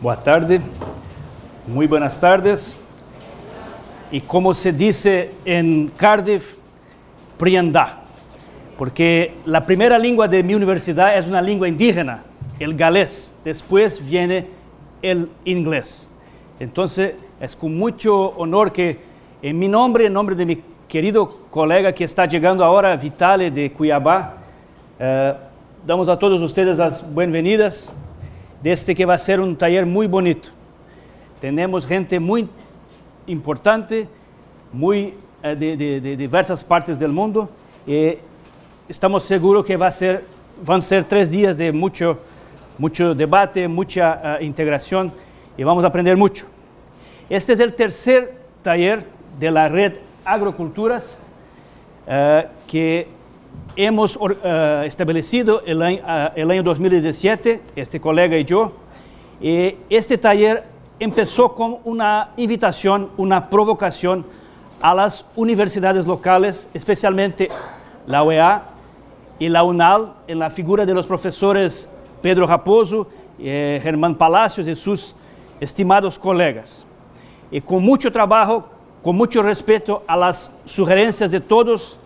Boa tarde, muy buenas tardes. Y como se dice en Cardiff, priandá, porque la primera lengua de mi universidad es una lengua indígena, el galés, después viene el inglés. Entonces es con mucho honor que en mi nombre, en nombre de mi querido colega que está llegando ahora, Vitale de Cuiabá, eh, damos a todos ustedes las bienvenidas de este que va a ser un taller muy bonito. Tenemos gente muy importante, muy eh, de, de, de, diversas partes del mundo y estamos seguros que va a ser, van a ser tres días de mucho, mucho debate, mucha uh, integración y vamos a aprender mucho. Este es el tercer taller de la red Agroculturas uh, que hemos uh, establecido el año, el año 2017, este colega y yo. Y este taller empezó con una invitación, una provocación a las universidades locales, especialmente la UEA y la UNAL, en la figura de los profesores Pedro Raposo, eh, Germán Palacios y sus estimados colegas. Y con mucho trabajo, con mucho respeto a las sugerencias de todos,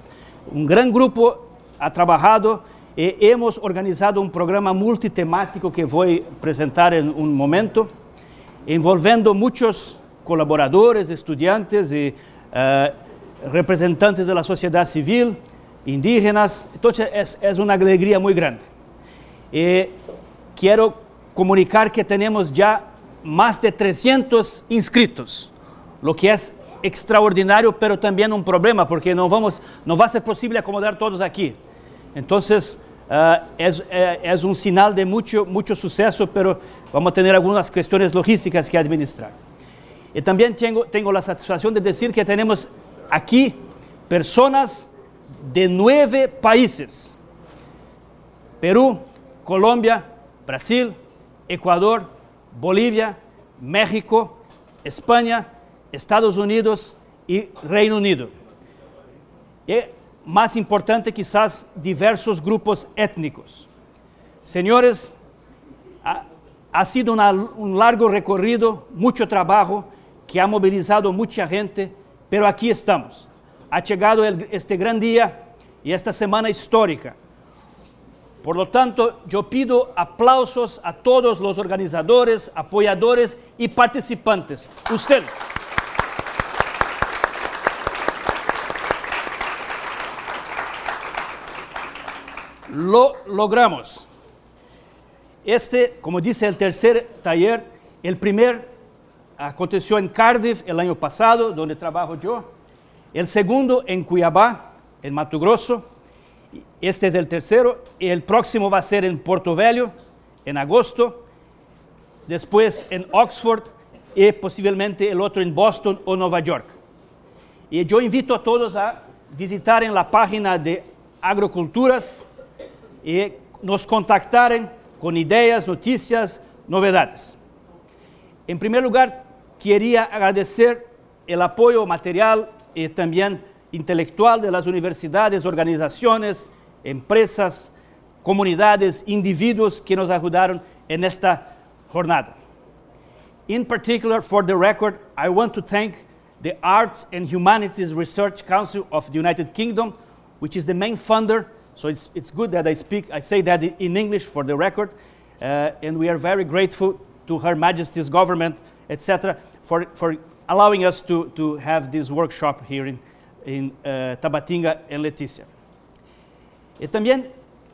un gran grupo ha trabajado y hemos organizado un programa multitemático que voy a presentar en un momento, envolviendo muchos colaboradores, estudiantes y uh, representantes da sociedade civil, indígenas. É, é uma alegria muito grande. E quero comunicar que temos já mais de 300 inscritos, o que é extraordinário, pero também um problema, porque não vamos, não vai ser possível acomodar todos aqui. Uh, é, é, é, um sinal de muito, muito sucesso, pero vamos ter algumas questões logísticas que administrar. Y también tengo, tengo la satisfacción de decir que tenemos aquí personas de nueve países. Perú, Colombia, Brasil, Ecuador, Bolivia, México, España, Estados Unidos y Reino Unido. Más importante quizás diversos grupos étnicos. Señores, ha, ha sido una, un largo recorrido, mucho trabajo, que ha mobilizado mucha gente, pero aquí estamos. Ha llegado el, este gran día y esta semana histórica. Por lo tanto, yo pido aplausos a todos los organizadores, apoyadores y participantes. Ustedes. Lo logramos. Este, como dice el tercer taller, el primer aconteceu em Cardiff el año pasado, donde trabajo yo. El segundo en Cuiabá, en Mato Grosso. Este es el tercero. El próximo va a ser en Porto Velho, en agosto. Después en Oxford y posiblemente el otro en Boston o Nueva York. Y yo invito a todos a visitar en la página de Agroculturas y nos contactaren con ideas, noticias, novedades. En primer lugar, queria agradecer o apoio material e também intelectual de las universidades, organizações, empresas, comunidades, indivíduos que nos ajudaram en esta jornada. In particular, for the record, I want to thank the Arts and Humanities Research Council of the United Kingdom, which is the main funder. So it's, it's good that I speak, I say that in English for the record. Uh, and we are very grateful to Her Majesty's government, etc., for, for allowing us to, to have this workshop here in, in uh, Tabatinga and Letícia. E também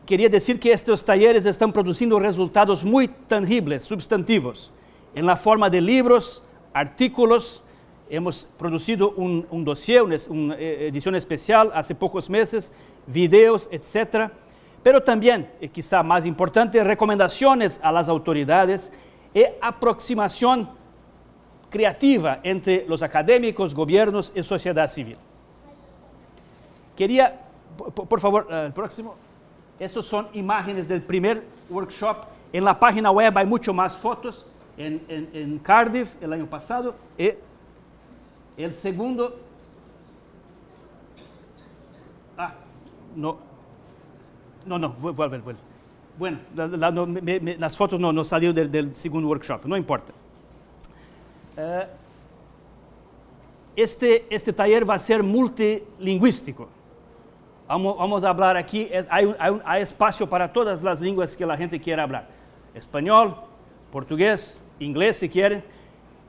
queria dizer que estes talleres estão produzindo resultados muito tangíveis, substantivos, em la forma de livros, artículos. Hemos produzido um, um dossiê, uma edição especial há poucos meses, videos, etc. Pero também, e quizá mais importante, recomendações a las autoridades e aproximação creativa entre los académicos, gobiernos y sociedad civil. Quería, por favor, uh, el próximo. Esas son imágenes del primer workshop. En la página web hay mucho más fotos. En, en, Cardiff el año pasado. Y el segundo. Ah, no. No, no, vuelve, vuelve. bueno, las fotos no, no salieron del, segundo workshop, no importa. Uh, este, este taller va a ser multilingüístico. Vamos, a hablar aquí, hay, hay, espacio para todas las lenguas que la gente quiera hablar. Español, portugués, inglés si quieren.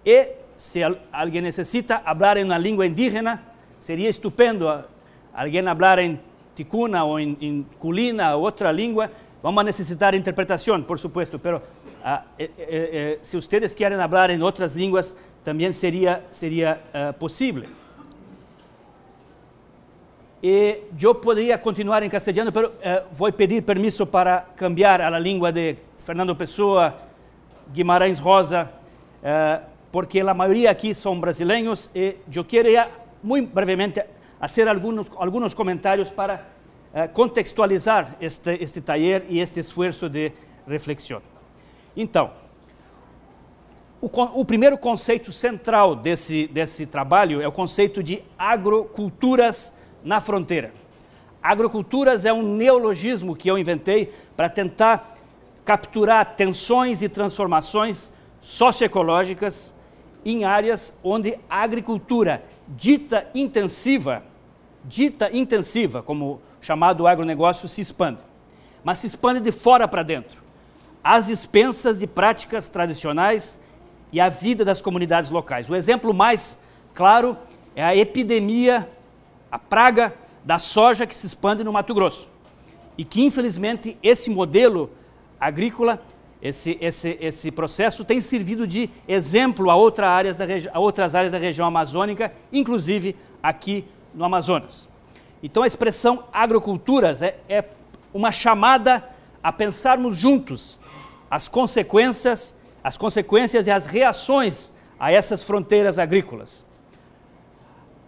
Y si al, alguien necesita hablar en una lengua indígena, sería estupendo alguien hablar en ticuna o en, en culina o otra lengua. Vamos a necesitar interpretación, por supuesto, pero uh, eh, eh, si ustedes quieren hablar en otras lenguas, también sería, sería uh, posible. Y yo podría continuar en castellano, pero uh, voy a pedir permiso para cambiar a la lengua de Fernando Pessoa, Guimarães Rosa, porque la mayoría aquí son brasileños y yo quería muy brevemente hacer algunos, algunos comentarios para contextualizar este, este taller y este esfuerzo de reflexión. Então, o, o, primeiro conceito central desse, desse trabalho é o conceito de agroculturas na fronteira. Agroculturas é um neologismo que eu inventei para tentar capturar tensões e transformações socioecológicas em áreas onde a agricultura dita intensiva, dita intensiva, como chamado agronegócio, se expande. Mas se expande de fora para dentro, às expensas de práticas tradicionais e a vida das comunidades locais. O exemplo mais claro é a epidemia, a praga da soja que se expande no Mato Grosso. E que, infelizmente, esse modelo agrícola, esse, esse, esse processo tem servido de exemplo a, outra áreas da a outras áreas da região amazônica, inclusive aqui no Amazonas. Então, a expressão agroculturas é, é uma chamada a pensarmos juntos as consequências as consequências e as reações a essas fronteiras agrícolas,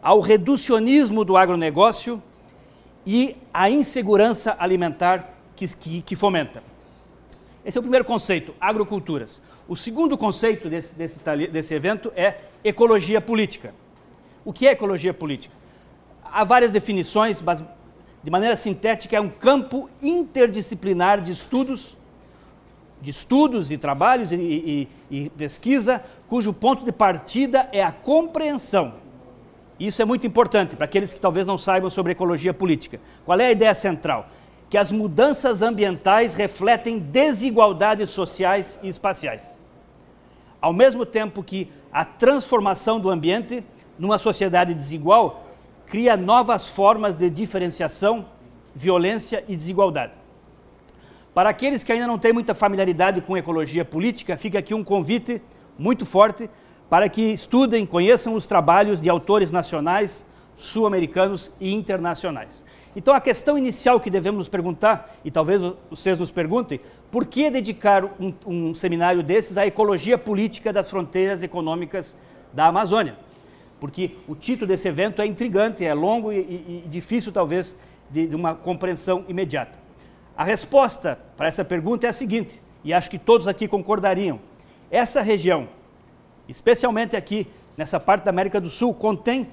ao reducionismo do agronegócio e à insegurança alimentar que, que, que fomenta. Esse é o primeiro conceito, agroculturas. O segundo conceito desse, desse, desse evento é ecologia política. O que é ecologia política? Há várias definições, mas de maneira sintética, é um campo interdisciplinar de estudos de estudos e trabalhos e, e, e, pesquisa, cujo ponto de partida é a compreensão. Isso é muito importante para aqueles que talvez não saibam sobre ecologia política. Qual é a ideia central? Que as mudanças ambientais refletem desigualdades sociais e espaciais. Ao mesmo tempo que a transformação do ambiente numa sociedade desigual cria novas formas de diferenciação, violência e desigualdade. Para aqueles que ainda não têm muita familiaridade com ecologia política, fica aqui um convite muito forte para que estudem, conheçam os trabalhos de autores nacionais, sul-americanos e internacionais. Então, a questão inicial que devemos nos perguntar, e talvez vocês nos perguntem, por que dedicar um, um seminário desses à ecologia política das fronteiras econômicas da Amazônia? Porque o título desse evento é intrigante, é longo e, e, e difícil, talvez, de, de uma compreensão imediata. A resposta para essa pergunta é a seguinte, e acho que todos aqui concordariam. Essa região, especialmente aqui nessa parte da América do Sul, contém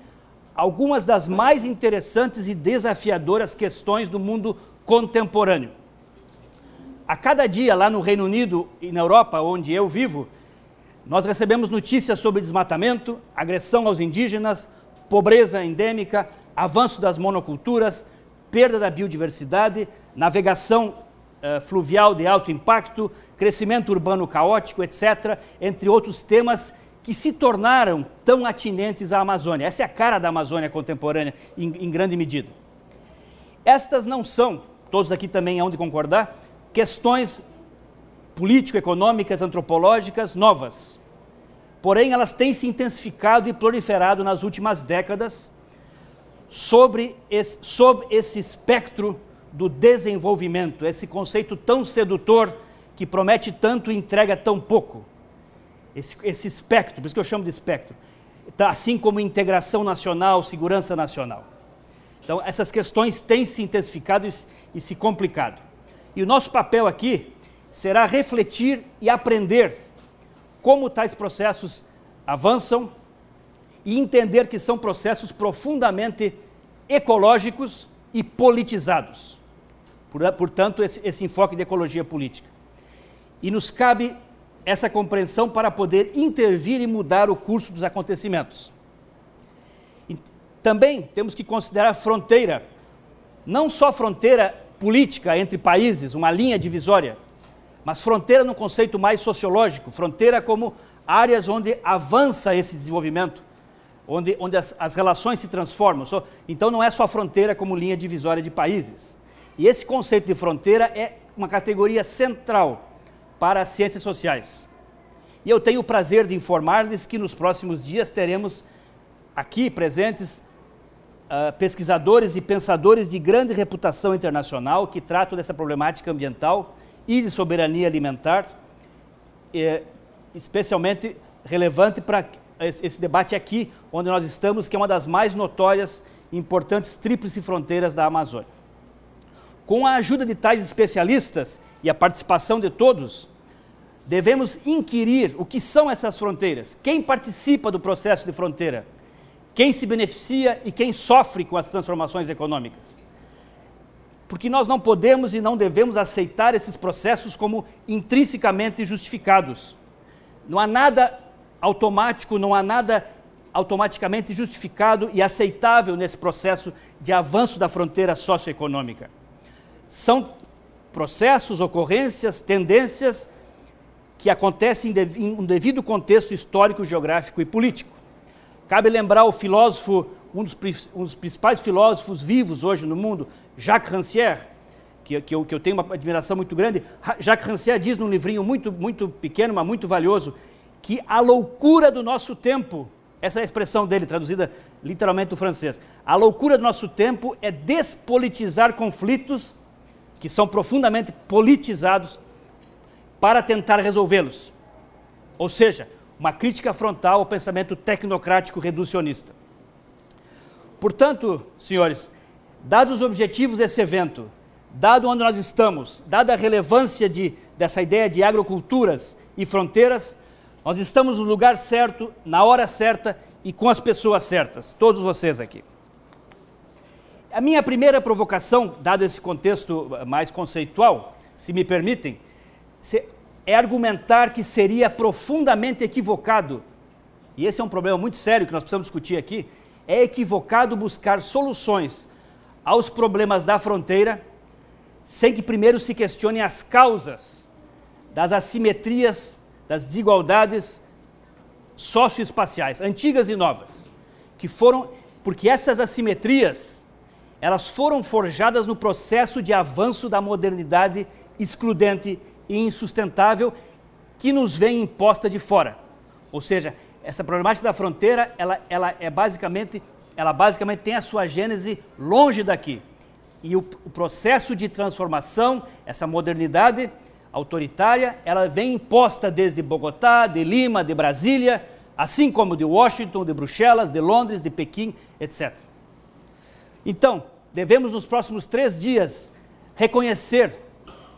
algumas das mais interessantes e desafiadoras questões do mundo contemporâneo. A cada dia, lá no Reino Unido e na Europa, onde eu vivo, nós recebemos notícias sobre desmatamento, agressão aos indígenas, pobreza endêmica, avanço das monoculturas, perda da biodiversidade, navegação uh, fluvial de alto impacto, crescimento urbano caótico, etc., entre outros temas que se tornaram tão atinentes à Amazônia. Essa é a cara da Amazônia contemporânea, em, em grande medida. Estas não são, todos aqui também hão de concordar, questões político-econômicas, antropológicas novas. Porém, elas têm se intensificado e proliferado nas últimas décadas sobre esse, sobre esse espectro do desenvolvimento, esse conceito tão sedutor que promete tanto e entrega tão pouco. Esse, esse espectro, por isso que eu chamo de espectro. Tá, assim como integração nacional, segurança nacional. Então, essas questões têm se intensificado e, e se complicado. E o nosso papel aqui será refletir e aprender como tais processos avançam e entender que são processos profundamente ecológicos e politizados. portanto, esse, esse enfoque de ecologia política. E nos cabe essa compreensão para poder intervir e mudar o curso dos acontecimentos. E também temos que considerar fronteira, não só fronteira política entre países, uma linha divisória, mas fronteira no conceito mais sociológico, fronteira como áreas onde avança esse desenvolvimento, onde, onde as, as relações se transformam. Então não é só fronteira como linha divisória de países. E esse conceito de fronteira é uma categoria central para as ciências sociais. E eu tenho o prazer de informar-lhes que nos próximos dias teremos aqui presentes uh, pesquisadores e pensadores de grande reputação internacional que tratam dessa problemática ambiental e de soberania alimentar, especialmente relevante para esse debate aqui, onde nós estamos, que é uma das mais notórias e importantes tríplice fronteiras da Amazônia. Com a ajuda de tais especialistas e a participação de todos, devemos inquirir o que são essas fronteiras, quem participa do processo de fronteira, quem se beneficia e quem sofre com as transformações econômicas. Porque nós não podemos e não devemos aceitar esses processos como intrinsecamente justificados. Não há nada automático, não há nada automaticamente justificado e aceitável nesse processo de avanço da fronteira socioeconômica. São processos, ocorrências, tendências que acontecem em um devido contexto histórico, geográfico e político. Cabe lembrar o filósofo, um dos, um dos principais filósofos vivos hoje no mundo, Jacques Rancière, que, que, eu, que eu tenho uma admiração muito grande. Jacques Rancière diz num livrinho muito, muito pequeno, mas muito valioso, que a loucura do nosso tempo, essa é a expressão dele, traduzida literalmente do francês, a loucura do nosso tempo é despolitizar conflitos que são profundamente politizados para tentar resolvê-los. Ou seja, uma crítica frontal ao pensamento tecnocrático reducionista. Portanto, senhores, dados os objetivos desse evento, dado onde nós estamos, dada a relevância de, dessa ideia de agroculturas e fronteiras, nós estamos no lugar certo, na hora certa e com as pessoas certas, todos vocês aqui. A minha primeira provocação, dado esse contexto mais conceitual, se me permitem, é argumentar que seria profundamente equivocado, e esse é um problema muito sério que nós precisamos discutir aqui, é equivocado buscar soluções aos problemas da fronteira sem que primeiro se questionem as causas das assimetrias, das desigualdades socioespaciais, antigas e novas, que foram porque essas assimetrias elas foram forjadas no processo de avanço da modernidade excludente e insustentável que nos vem imposta de fora. Ou seja, essa problemática da fronteira, ela, ela é basicamente, ela basicamente tem a sua gênese longe daqui. E o, o processo de transformação, essa modernidade autoritária, ela vem imposta desde Bogotá, de Lima, de Brasília, assim como de Washington, de Bruxelas, de Londres, de Pequim, etc. Então, devemos nos próximos três dias reconhecer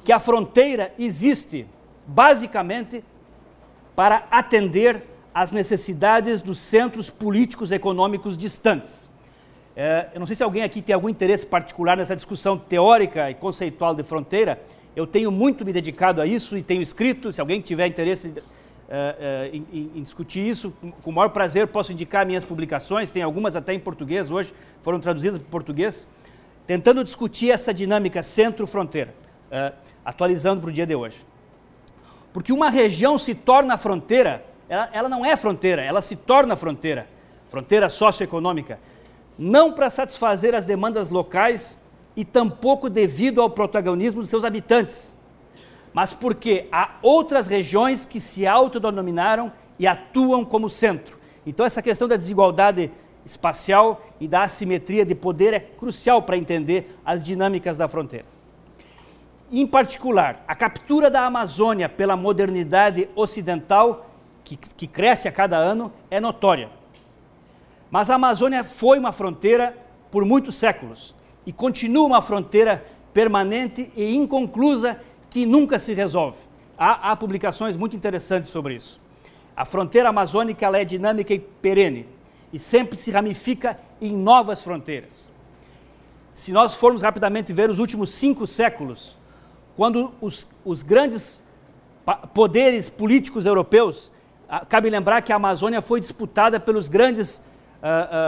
que a fronteira existe basicamente para atender às necessidades dos centros políticos e econômicos distantes. É, eu não sei se alguém aqui tem algum interesse particular nessa discussão teórica e conceitual de fronteira. Eu tenho muito me dedicado a isso e tenho escrito. Se alguém tiver interesse é, é, em, discutir isso, com, o maior prazer posso indicar minhas publicações. Tem algumas até em português hoje, foram traduzidas para português, tentando discutir essa dinâmica centro-fronteira. É, atualizando para o dia de hoje. Porque uma região se torna fronteira, ela, ela não é fronteira, ela se torna fronteira, fronteira socioeconômica, não para satisfazer as demandas locais e tampouco devido ao protagonismo dos seus habitantes, mas porque há outras regiões que se autodenominaram e atuam como centro. Então, essa questão da desigualdade espacial e da assimetria de poder é crucial para entender as dinâmicas da fronteira. Em particular, a captura da Amazônia pela modernidade ocidental, que, que cresce a cada ano, é notória. Mas a Amazônia foi uma fronteira por muitos séculos e continua uma fronteira permanente e inconclusa que nunca se resolve. Há, há publicações muito interessantes sobre isso. A fronteira amazônica é dinâmica e perene e sempre se ramifica em novas fronteiras. se nós formos rapidamente ver os últimos cinco séculos, quando os, os grandes poderes políticos europeus, cabe lembrar que a Amazônia foi disputada pelos grandes uh,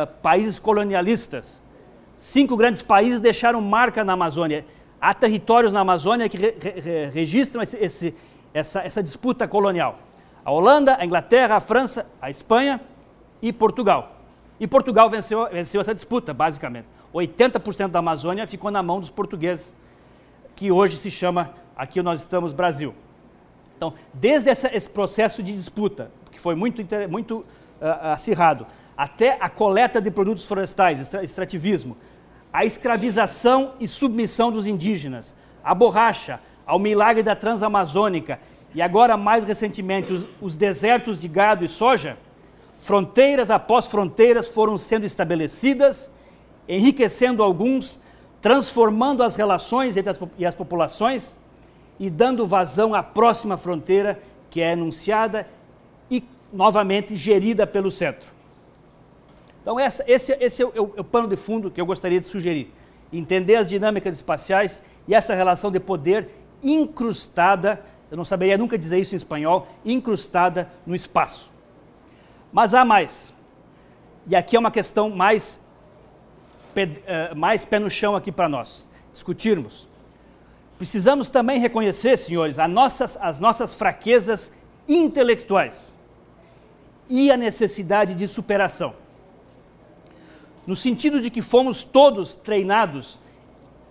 uh, países colonialistas. Cinco grandes países deixaram marca na Amazônia. Há territórios na Amazônia que re, re, registram esse, esse, essa, essa disputa colonial. A Holanda, a Inglaterra, a França, a Espanha e Portugal. E Portugal venceu, venceu essa disputa, basicamente. 80% da Amazônia ficou na mão dos portugueses, que hoje se chama, aqui nós estamos, Brasil. Então, desde essa, esse processo de disputa, que foi muito, muito uh, acirrado, até a coleta de produtos florestais, extrativismo, a escravização e submissão dos indígenas, a borracha, ao milagre da Transamazônica e agora, mais recentemente, os, os desertos de gado e soja, fronteiras após fronteiras foram sendo estabelecidas, enriquecendo alguns, transformando as relações entre as, e as populações e dando vazão à próxima fronteira que é enunciada e novamente gerida pelo centro. Então, essa, esse, esse é, o, é, o, é o pano de fundo que eu gostaria de sugerir. Entender as dinâmicas espaciais e essa relação de poder incrustada, eu não saberia nunca dizer isso em espanhol, incrustada no espaço. Mas há mais. E aqui é uma questão mais, eh, mais pé no chão aqui para nós discutirmos. Precisamos também reconhecer, senhores, as nossas, as nossas fraquezas intelectuais e a necessidade de superação. No sentido de que fomos todos treinados,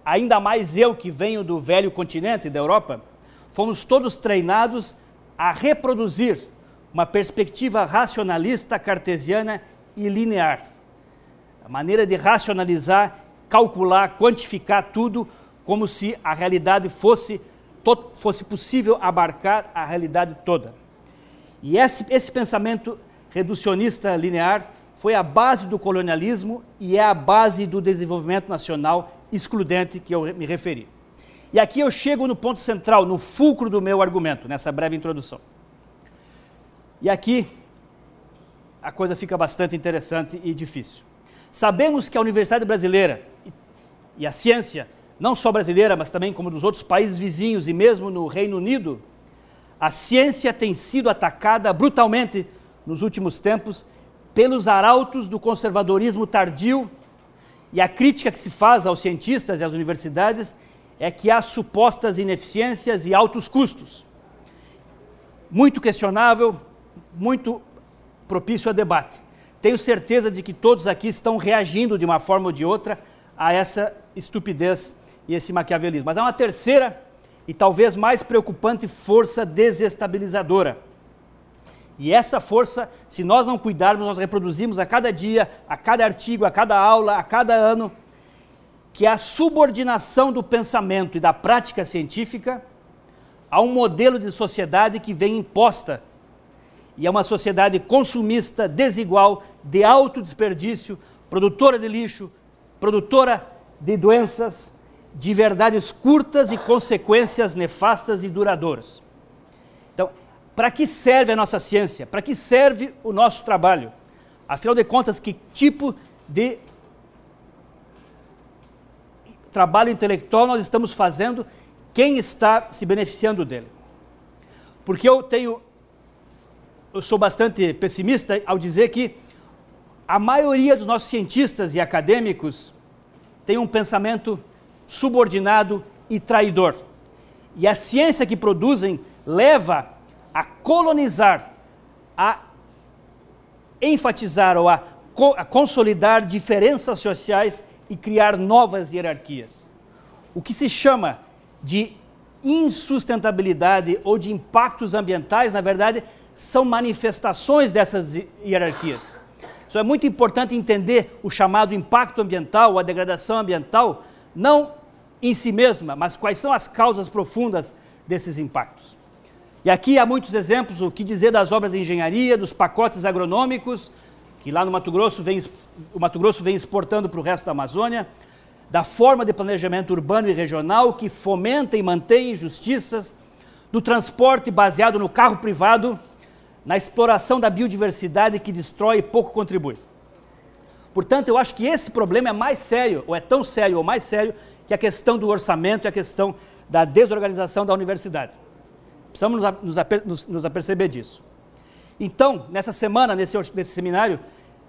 ainda mais eu que venho do velho continente da Europa, fomos todos treinados a reproduzir uma perspectiva racionalista, cartesiana e linear. A maneira de racionalizar, calcular, quantificar tudo como se a realidade fosse, fosse possível abarcar a realidade toda. E esse, esse pensamento reducionista linear foi a base do colonialismo e é a base do desenvolvimento nacional excludente que eu me referi. E aqui eu chego no ponto central, no fulcro do meu argumento, nessa breve introdução. E aqui a coisa fica bastante interessante e difícil. Sabemos que a Universidade Brasileira e a ciência não só brasileira, mas também como dos outros países vizinhos e mesmo no Reino Unido, a ciência tem sido atacada brutalmente nos últimos tempos pelos arautos do conservadorismo tardio e a crítica que se faz aos cientistas e às universidades é que há supostas ineficiências e altos custos. Muito questionável, muito propício a debate. Tenho certeza de que todos aqui estão reagindo de uma forma ou de outra a essa estupidez e esse maquiavelismo. Mas há uma terceira e talvez mais preocupante força desestabilizadora. E essa força, se nós não cuidarmos, nós reproduzimos a cada dia, a cada artigo, a cada aula, a cada ano, que é a subordinação do pensamento e da prática científica a um modelo de sociedade que vem imposta. E é uma sociedade consumista, desigual, de alto desperdício, produtora de lixo, produtora de doenças, de verdades curtas e consequências nefastas e duradouras. Para que serve a nossa ciência? Para que serve o nosso trabalho? Afinal de contas, que tipo de trabalho intelectual nós estamos fazendo? Quem está se beneficiando dele? Porque eu tenho eu sou bastante pessimista ao dizer que a maioria dos nossos cientistas e acadêmicos tem um pensamento subordinado e traidor. E a ciência que produzem leva a colonizar, a enfatizar ou a, co a consolidar diferenças sociais e criar novas hierarquias. O que se chama de insustentabilidade ou de impactos ambientais, na verdade, são manifestações dessas hierarquias. Isso é muito importante entender o chamado impacto ambiental, a degradação ambiental, não em si mesma, mas quais são as causas profundas desses impactos. E aqui há muitos exemplos, o que dizer das obras de engenharia, dos pacotes agronômicos, que lá no Mato Grosso vem, o Mato Grosso vem exportando para o resto da Amazônia, da forma de planejamento urbano e regional que fomenta e mantém injustiças, do transporte baseado no carro privado, na exploração da biodiversidade que destrói e pouco contribui. Portanto, eu acho que esse problema é mais sério, ou é tão sério ou mais sério, que a questão do orçamento e a questão da desorganização da universidade. Precisamos nos, nos, nos aperceber disso. Então, nessa semana, nesse, nesse seminário,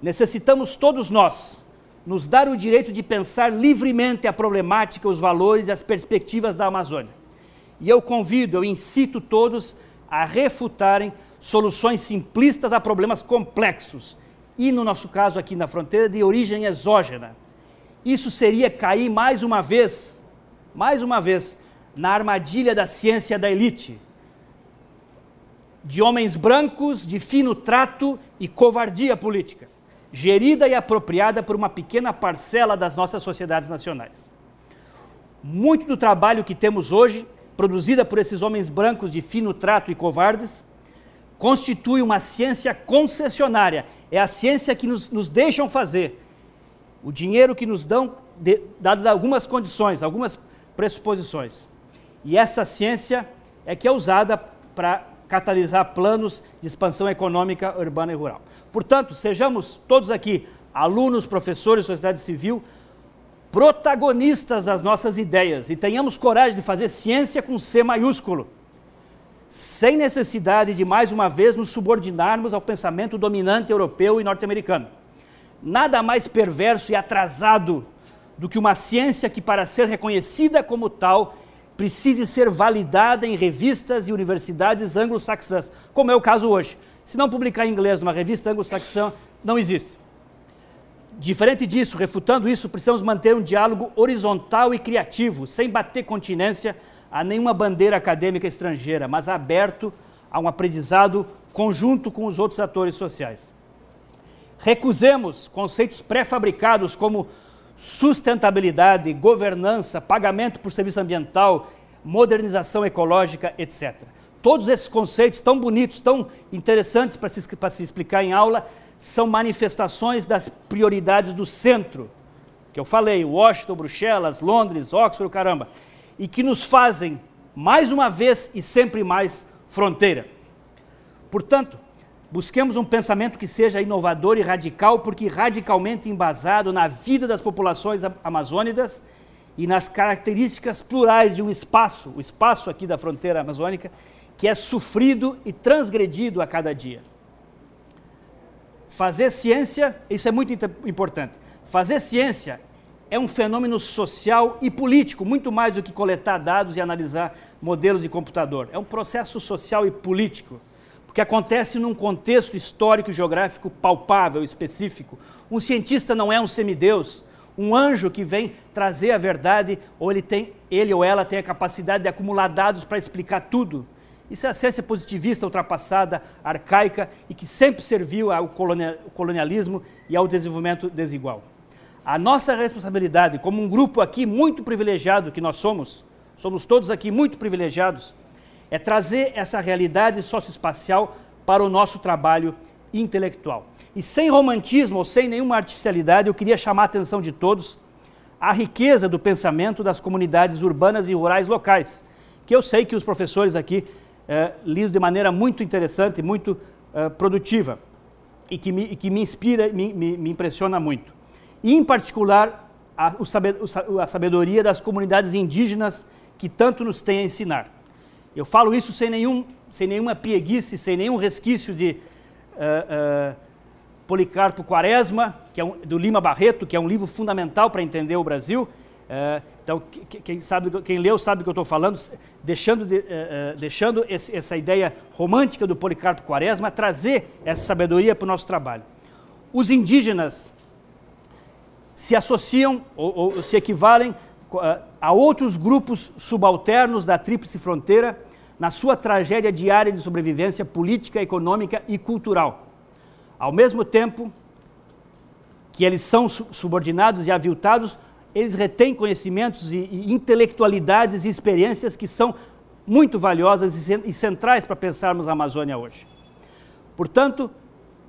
necessitamos todos nós nos dar o direito de pensar livremente a problemática, os valores e as perspectivas da Amazônia. E eu convido, eu incito todos a refutarem soluções simplistas a problemas complexos, e no nosso caso aqui na fronteira, de origem exógena. Isso seria cair mais uma vez, mais uma vez, na armadilha da ciência da elite, de homens brancos, de fino trato e covardia política, gerida e apropriada por uma pequena parcela das nossas sociedades nacionais. Muito do trabalho que temos hoje, produzida por esses homens brancos de fino trato e covardes, constitui uma ciência concessionária. É a ciência que nos, nos deixam fazer. O dinheiro que nos dão, de, dadas algumas condições, algumas pressuposições. E essa ciência é que é usada para catalisar planos de expansão econômica urbana e rural. Portanto, sejamos todos aqui, alunos, professores, sociedade civil, protagonistas das nossas ideias e tenhamos coragem de fazer ciência com C maiúsculo, sem necessidade de mais uma vez nos subordinarmos ao pensamento dominante europeu e norte-americano. Nada mais perverso e atrasado do que uma ciência que, para ser reconhecida como tal, precise ser validada em revistas e universidades anglo-saxãs, como é o caso hoje. Se não publicar em inglês numa revista anglo-saxã, não existe. Diferente disso, refutando isso, precisamos manter um diálogo horizontal e criativo, sem bater continência a nenhuma bandeira acadêmica estrangeira, mas aberto a um aprendizado conjunto com os outros atores sociais. Recusemos conceitos pré-fabricados como sustentabilidade, governança, pagamento por serviço ambiental, modernização ecológica, etc. Todos esses conceitos tão bonitos, tão interessantes para se, para se explicar em aula, são manifestações das prioridades do centro, que eu falei, Washington, Bruxelas, Londres, Oxford, caramba, e que nos fazem, mais uma vez e sempre mais, fronteira. Portanto, Busquemos um pensamento que seja inovador e radical, porque radicalmente embasado na vida das populações amazônicas e nas características plurais de um espaço, o espaço aqui da fronteira amazônica, que é sofrido e transgredido a cada dia. Fazer ciência, isso é muito importante. Fazer ciência é um fenômeno social e político, muito mais do que coletar dados e analisar modelos de computador. É um processo social e político porque acontece num contexto histórico e geográfico palpável, específico. Um cientista não é um semideus, um anjo que vem trazer a verdade, ou ele, tem, ele ou ela tem a capacidade de acumular dados para explicar tudo. Isso é a ciência positivista ultrapassada, arcaica e que sempre serviu ao colonialismo e ao desenvolvimento desigual. A nossa responsabilidade, como um grupo aqui muito privilegiado que nós somos, somos todos aqui muito privilegiados, é trazer essa realidade socioespacial para o nosso trabalho intelectual. E sem romantismo ou sem nenhuma artificialidade, eu queria chamar a atenção de todos à riqueza do pensamento das comunidades urbanas e rurais locais, que eu sei que os professores aqui eh, lidam de maneira muito interessante, muito eh, produtiva, e que me, e que me inspira, me, me, me, impressiona muito. E, em particular, a, a sabedoria das comunidades indígenas que tanto nos tem a ensinar. Eu falo isso sem, nenhum, sem nenhuma pieguice, sem nenhum resquício de uh, uh, Policarpo Quaresma, que é um, do Lima Barreto, que é um livro fundamental para entender o Brasil. Uh, então, quem, sabe, quem leu sabe do que eu estou falando, deixando, de, deixando esse, essa ideia romântica do Policarpo Quaresma, trazer essa sabedoria para o nosso trabalho. Os indígenas se associam ou, ou se equivalem a outros grupos subalternos da Tríplice Fronteira na sua tragédia diária de sobrevivência política, econômica e cultural. Ao mesmo tempo que eles são subordinados e aviltados, eles retêm conhecimentos e, intelectualidades e experiências que são muito valiosas e centrais para pensarmos a Amazônia hoje. Portanto,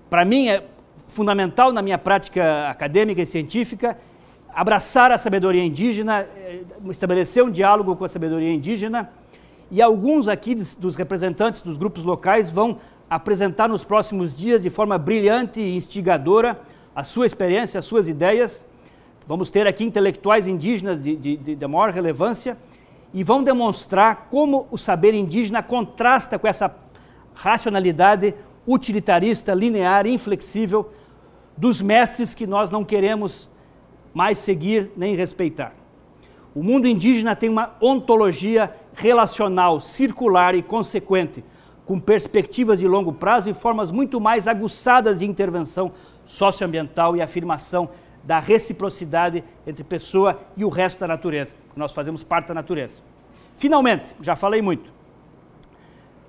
para mim é fundamental na minha prática acadêmica e científica abraçar a sabedoria indígena, eh, estabelecer um diálogo com a sabedoria indígena, e alguns aqui dos representantes dos grupos locais vão apresentar nos próximos dias, de forma brilhante e instigadora, a sua experiência, as suas ideias. Vamos ter aqui intelectuais indígenas de, de, de, de maior relevância e vão demonstrar como o saber indígena contrasta com essa racionalidade utilitarista, linear, inflexível dos mestres que nós não queremos mais seguir nem respeitar. O mundo indígena tem uma ontologia relacional, circular e consequente, com perspectivas de longo prazo e formas muito mais aguçadas de intervenção socioambiental e afirmação da reciprocidade entre pessoa e o resto da natureza. Nós fazemos parte da natureza. Finalmente, já falei muito.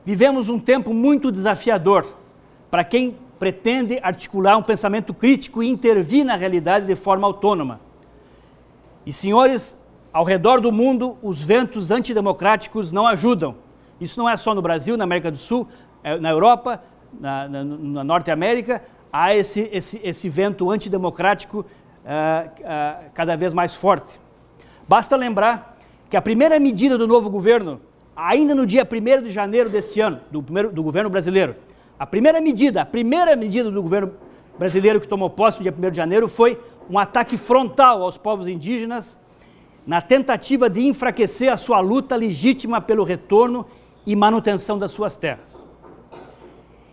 Vivemos um tempo muito desafiador para quem pretende articular um pensamento crítico e intervir na realidade de forma autônoma. E, senhores, ao redor do mundo, os ventos antidemocráticos não ajudam. Isso não é só no Brasil, na América do Sul, é na Europa, na, na, na Norte América, há esse, esse, esse vento antidemocrático uh, uh, cada vez mais forte. Basta lembrar que a primeira medida do novo governo, ainda no dia 1 de janeiro deste ano, do, primeiro, do governo brasileiro, a primeira medida, a primeira medida do governo brasileiro que tomou posse no dia 1 de janeiro foi um ataque frontal aos povos indígenas na tentativa de enfraquecer a sua luta legítima pelo retorno e manutenção das suas terras.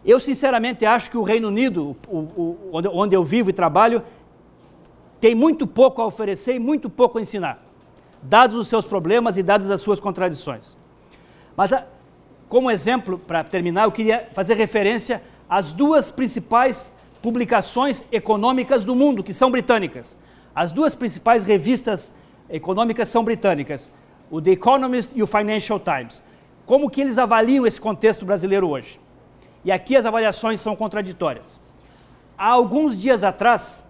Eu sinceramente acho que o Reino Unido, o, o, onde, eu vivo e trabalho, tem muito pouco a oferecer e muito pouco a ensinar, dados os seus problemas e dadas as suas contradições. Mas a, como exemplo, para terminar, eu queria fazer referência às duas principais publicações econômicas do mundo, que são britânicas. As duas principais revistas econômicas são britânicas, o The Economist e o Financial Times. Como que eles avaliam esse contexto brasileiro hoje? E aqui as avaliações são contraditórias. Há alguns dias atrás,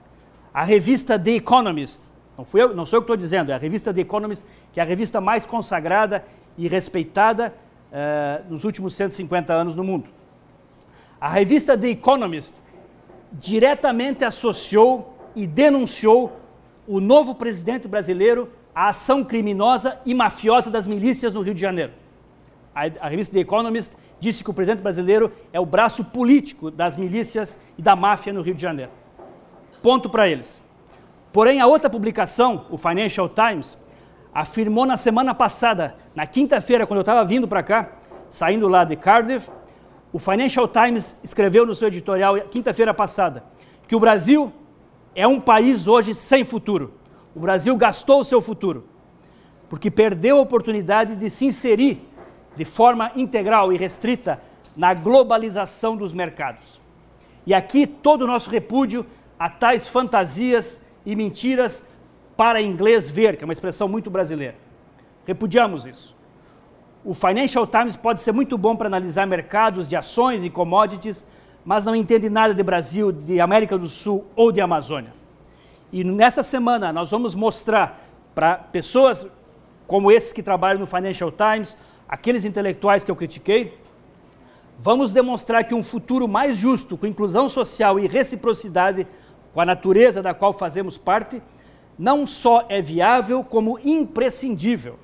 a revista The Economist, não, fui eu, não sou eu que estou dizendo, é a revista The Economist, que é a revista mais consagrada e respeitada uh, nos últimos 150 anos no mundo. A revista The Economist diretamente associou e denunciou o novo presidente brasileiro à ação criminosa e mafiosa das milícias no Rio de Janeiro. A, a, revista The Economist disse que o presidente brasileiro é o braço político das milícias e da máfia no Rio de Janeiro. Ponto para eles. Porém, a outra publicação, o Financial Times, afirmou na semana passada, na quinta-feira, quando eu estava vindo para cá, saindo lá de Cardiff, o Financial Times escreveu no seu editorial, quinta-feira passada, que o Brasil é um país hoje sem futuro. O Brasil gastou o seu futuro, porque perdeu a oportunidade de se inserir de forma integral e restrita na globalização dos mercados. E aqui todo o nosso repúdio a tais fantasias e mentiras para inglês ver, que é uma expressão muito brasileira. Repudiamos isso. O Financial Times pode ser muito bom para analisar mercados de ações e commodities, mas não entende nada de Brasil, de América do Sul ou de Amazônia. E nessa semana nós vamos mostrar para pessoas como esses que trabalham no Financial Times, aqueles intelectuais que eu critiquei, vamos demonstrar que um futuro mais justo, com inclusão social e reciprocidade com a natureza da qual fazemos parte, não só é viável, como imprescindível.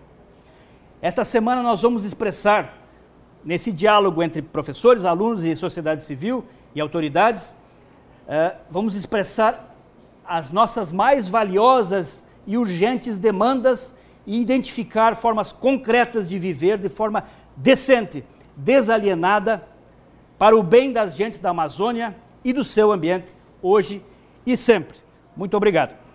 Esta semana nós vamos expressar, nesse diálogo entre professores, alunos e sociedade civil e autoridades, uh, vamos expressar as nossas mais valiosas e urgentes demandas e identificar formas concretas de viver de forma decente, desalienada, para o bem das gentes da Amazônia e do seu ambiente, hoje e sempre. Muito obrigado.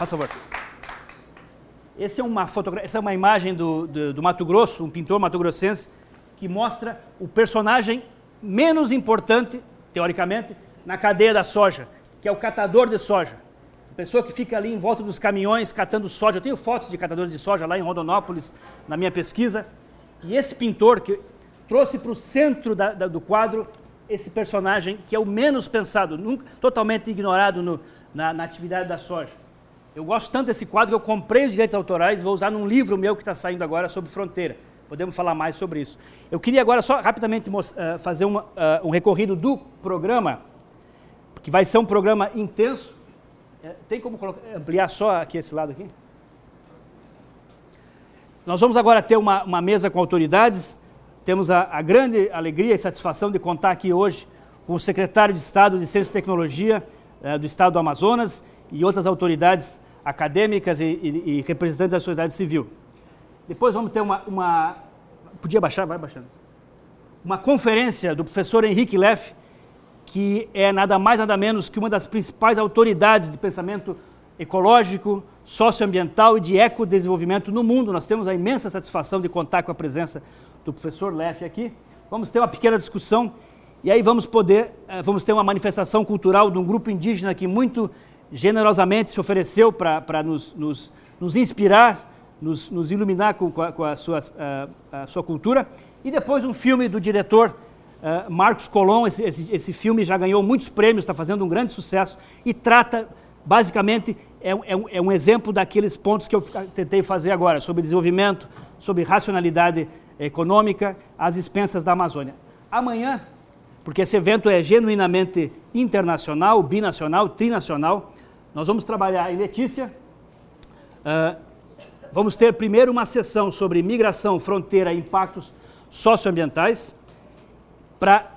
Faça favor. Esse é uma essa é uma imagem do, do, do Mato Grosso, um pintor mato-grossense, que mostra o personagem menos importante, teoricamente, na cadeia da soja, que é o catador de soja. A pessoa que fica ali em volta dos caminhões catando soja. Eu tenho fotos de catadores de soja lá em Rondonópolis, na minha pesquisa. E esse pintor que trouxe para o centro da, da, do quadro esse personagem que é o menos pensado, nunca, totalmente ignorado no, na, na atividade da soja. Eu gosto tanto desse quadro que eu comprei os direitos autorais e vou usar num livro meu que está saindo agora sobre fronteira. Podemos falar mais sobre isso. Eu queria agora só rapidamente uh, fazer uma, uh, um recorrido do programa, que vai ser um programa intenso. Uh, tem como ampliar só aqui esse lado aqui? nós vamos agora ter uma, uma mesa com autoridades. Temos a, a, grande alegria e satisfação de contar aqui hoje com o secretário de Estado de Ciência e Tecnologia eh, do Estado do Amazonas e outras autoridades acadêmicas e, e, e, representantes da sociedade civil. Depois vamos ter uma, uma, Podia baixar? Vai baixando. Uma conferência do professor Henrique Leff, que é nada mais nada menos que uma das principais autoridades de pensamento ecológico, socioambiental e de ecodesenvolvimento no mundo. Nós temos a imensa satisfação de contar com a presença do professor Leff aqui. Vamos ter uma pequena discussão e aí vamos poder, eh, vamos ter uma manifestação cultural de um grupo indígena que muito generosamente se ofereceu para nos, nos, nos, inspirar, nos, nos iluminar com, com, a, com a, sua, a, a, sua, cultura. E depois um filme do diretor uh, Marcos Colom. Esse, esse, esse, filme já ganhou muitos prêmios, está fazendo um grande sucesso e trata, basicamente, é, é, é um exemplo daqueles pontos que eu tentei fazer agora, sobre desenvolvimento, sobre racionalidade econômica, às expensas da Amazônia. Amanhã, porque esse evento é genuinamente internacional, binacional, trinacional, nós vamos trabalhar em Letícia. Uh, vamos ter primeiro uma sessão sobre migração, fronteira e impactos socioambientais, para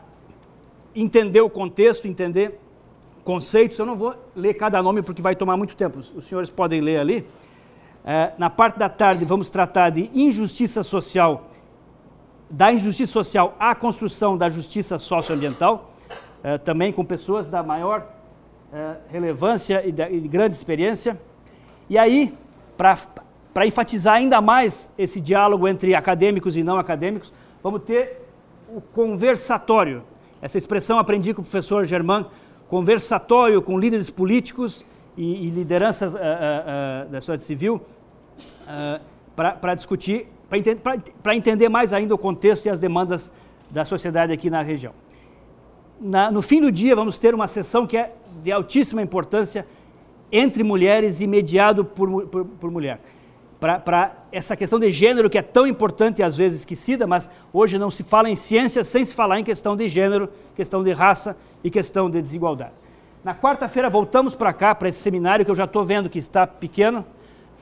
entender o contexto, entender conceitos. Eu não vou ler cada nome porque vai tomar muito tempo, os senhores podem ler ali. Uh, na parte da tarde, vamos tratar de injustiça social da injustiça social à construção da justiça socioambiental, eh, também com pessoas da maior eh, relevância e, de, grande experiência. E aí, para enfatizar ainda mais esse diálogo entre acadêmicos e não acadêmicos, vamos ter o conversatório. Essa expressão aprendi com o professor Germán, conversatório com líderes políticos e, e lideranças uh, uh, uh, da sociedade civil, para discutir para entender mais ainda o contexto e as demandas da sociedade aqui na região. Na, no fim do dia, vamos ter uma sessão que é de altíssima importância entre mulheres e mediado por, por, por mulher. Para essa questão de gênero que é tão importante e às vezes esquecida, mas hoje não se fala em ciência sem se falar em questão de gênero, questão de raça e questão de desigualdade. Na quarta-feira voltamos para cá, para esse seminário que eu já estou vendo que está pequeno.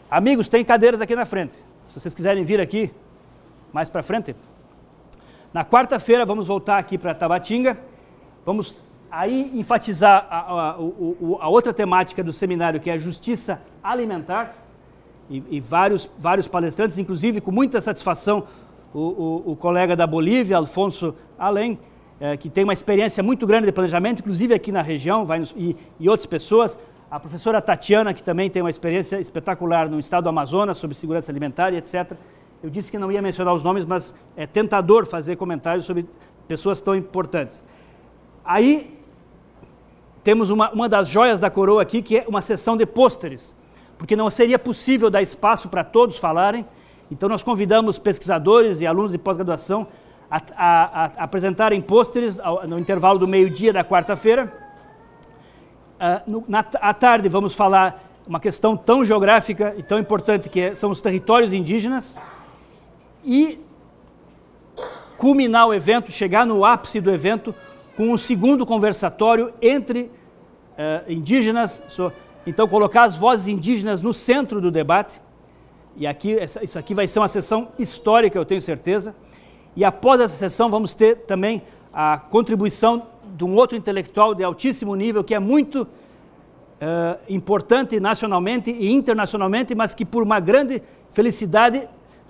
Amigos, tem cadeiras aqui na frente. Se vocês quiserem vir aqui mais para frente. Na quarta-feira vamos voltar aqui para Tabatinga. Vamos aí enfatizar a, a, a, outra temática do seminário, que é a justiça alimentar. E, e vários, vários palestrantes, inclusive com muita satisfação, o, o, o colega da Bolívia, Alfonso Além, é, que tem uma experiência muito grande de planejamento, inclusive aqui na região, vai nos, e, e outras pessoas a professora Tatiana, que também tem uma experiência espetacular no estado do Amazonas sobre segurança alimentar e etc. Eu disse que não ia mencionar os nomes, mas é tentador fazer comentários sobre pessoas tão importantes. Aí temos uma, uma das joias da coroa aqui, que é uma sessão de pôsteres, porque não seria possível dar espaço para todos falarem, então nós convidamos pesquisadores e alunos de pós-graduação a, a, a, apresentarem pôsteres no intervalo do meio-dia da quarta-feira. Uh, na, à tarde vamos falar uma questão tão geográfica e tão importante que é, são os territórios indígenas. E culminar o evento, chegar no ápice do evento com um segundo conversatório entre uh, indígenas, so, então colocar as vozes indígenas no centro do debate e aqui essa, isso aqui vai ser uma sessão histórica, eu tenho certeza. E após essa sessão vamos ter também a contribuição de um outro intelectual de altíssimo nível, que é muito uh, importante nacionalmente e internacionalmente, mas que por uma grande felicidade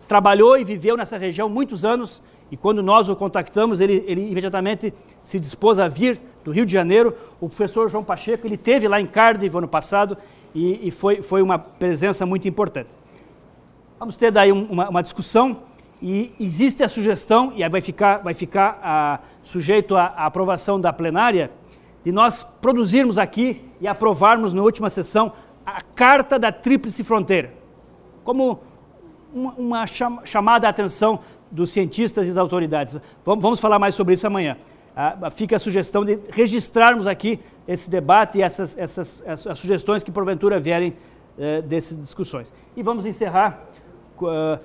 trabalhou e viveu nessa região muitos anos. E quando nós o contactamos, ele, ele imediatamente se dispôs a vir do Rio de Janeiro. O professor João Pacheco, ele teve lá em Cardiff ano passado e, e foi, foi uma presença muito importante. Vamos ter daí uma, uma discussão e existe a sugestão, e aí vai ficar, vai ficar a, sujeito à, à aprovação da plenária, de nós produzirmos aqui e aprovarmos na última sessão a Carta da Tríplice Fronteira, como uma, uma chamada à atenção dos cientistas e das autoridades. Vamos, falar mais sobre isso amanhã. Ah, fica a sugestão de registrarmos aqui esse debate e essas, essas, sugestões que porventura vierem eh, dessas discussões. E vamos encerrar. Uh,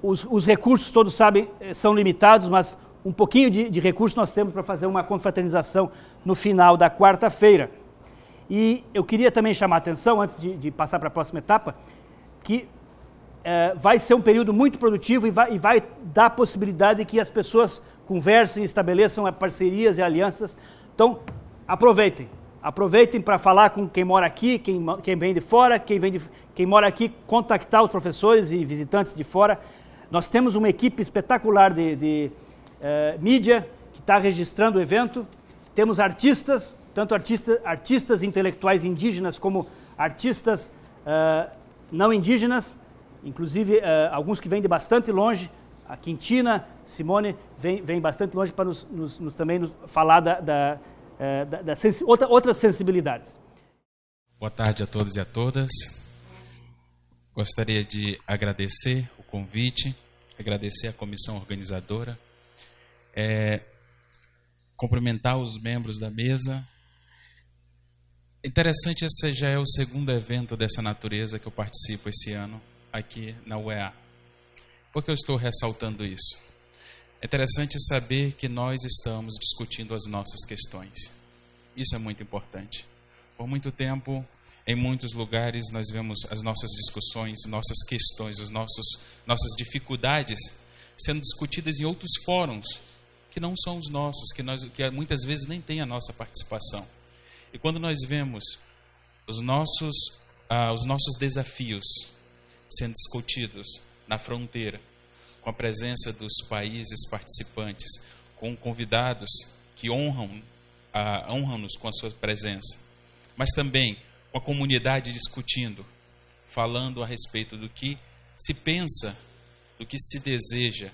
os, os, recursos, todos sabem, eh, são limitados, mas um pouquinho de, de recurso nós temos para fazer uma confraternização no final da quarta-feira. E eu queria também chamar a atenção, antes de, de passar para a próxima etapa, que é, vai ser um período muito produtivo e vai, e vai dar a possibilidade de que as pessoas conversem, estabeleçam parcerias e alianças. Então, aproveitem. Aproveitem para falar com quem mora aqui, quem, quem vem de fora, quem, vem de, quem mora aqui, contactar os professores e visitantes de fora. Nós temos uma equipe espetacular de, de uh, mídia que está registrando o evento. Temos artistas, tanto artista, artistas intelectuais indígenas como artistas uh, não indígenas, inclusive uh, alguns que vêm de bastante longe. A Quintina, Simone, vem, vem bastante longe para nos, nos, nos também nos falar da, da é, da, da sensi outra, outras sensibilidades. Boa tarde a todos e a todas. Gostaria de agradecer o convite, agradecer a comissão organizadora, é, cumprimentar os membros da mesa. Interessante, esse já é o segundo evento dessa natureza que eu participo esse ano aqui na UEA. Por que eu estou ressaltando isso? É interessante saber que nós estamos discutindo as nossas questões. Isso é muito importante. Por muito tempo, em muitos lugares, nós vemos as nossas discussões, nossas questões, os nossos, nossas dificuldades sendo discutidas em outros fóruns que não são os nossos, que, nós, que muitas vezes nem tem a nossa participação. E quando nós vemos os nossos, ah, os nossos desafios sendo discutidos na fronteira, com a presença dos países participantes, com convidados que honram, uh, honram-nos com a sua presença, mas também com a comunidade discutindo, falando a respeito do que se pensa, do que se deseja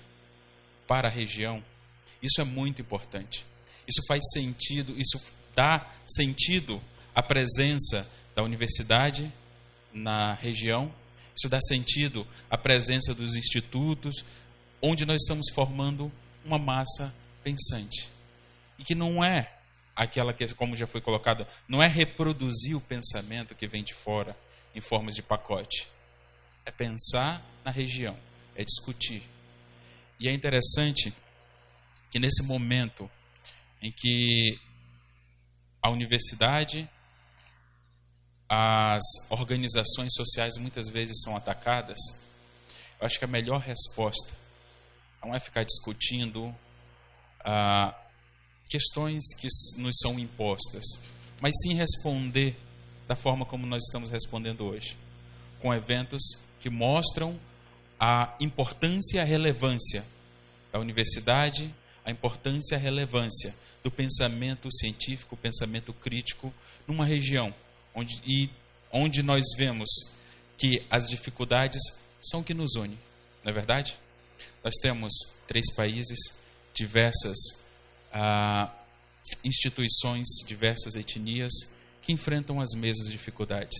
para a região. Isso é muito importante. Isso faz sentido, isso dá sentido à presença da universidade na região. Isso dá sentido à presença dos institutos, onde nós estamos formando uma massa pensante. E que não é aquela que, como já foi colocado, não é reproduzir o pensamento que vem de fora em formas de pacote. É pensar na região, é discutir. E é interessante que nesse momento em que a universidade, as organizações sociais muitas vezes são atacadas, eu acho que a melhor resposta não é ficar discutindo ah, questões que nos são impostas, mas sim responder da forma como nós estamos respondendo hoje, com eventos que mostram a importância e a relevância da universidade, a importância e a relevância do pensamento científico, pensamento crítico numa região onde, e, onde nós vemos que as dificuldades são o que nos une, não é verdade? Nós temos três países, diversas ah, instituições, diversas etnias que enfrentam as mesmas dificuldades.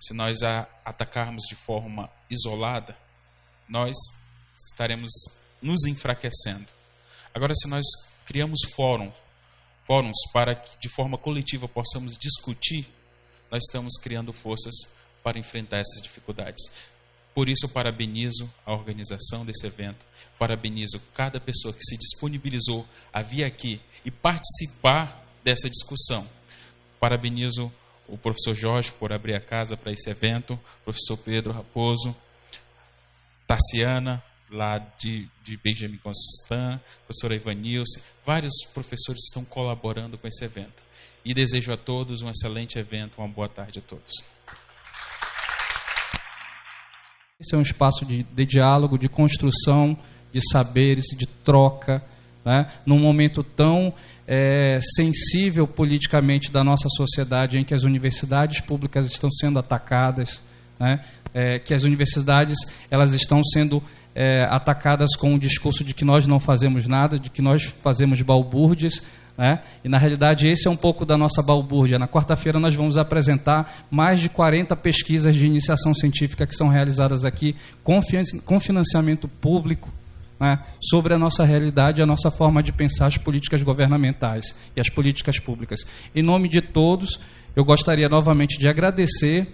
Se nós a atacarmos de forma isolada, nós estaremos nos enfraquecendo. Agora, se nós criamos fórum, fóruns para que de forma coletiva possamos discutir, nós estamos criando forças para enfrentar essas dificuldades. Por isso, eu parabenizo a organização desse evento, parabenizo cada pessoa que se disponibilizou a vir aqui e participar dessa discussão. Parabenizo o professor Jorge por abrir a casa para esse evento, professor Pedro Raposo, Tassiana, lá de, de Benjamin Constant, professora Ivanilce, vários professores estão colaborando com esse evento. E desejo a todos um excelente evento, uma boa tarde a todos. Esse é um espaço de, de diálogo, de construção de saberes, de troca, né? num momento tão é, sensível politicamente da nossa sociedade, em que as universidades públicas estão sendo atacadas, né? é, que as universidades elas estão sendo é, atacadas com o discurso de que nós não fazemos nada, de que nós fazemos balbúrdias, né? E na realidade esse é um pouco da nossa balbúrdia. Na quarta-feira nós vamos apresentar mais de 40 pesquisas de iniciação científica que são realizadas aqui com, financiamento público né? sobre a nossa realidade, a nossa forma de pensar as políticas governamentais e as políticas públicas. Em nome de todos, eu gostaria novamente de agradecer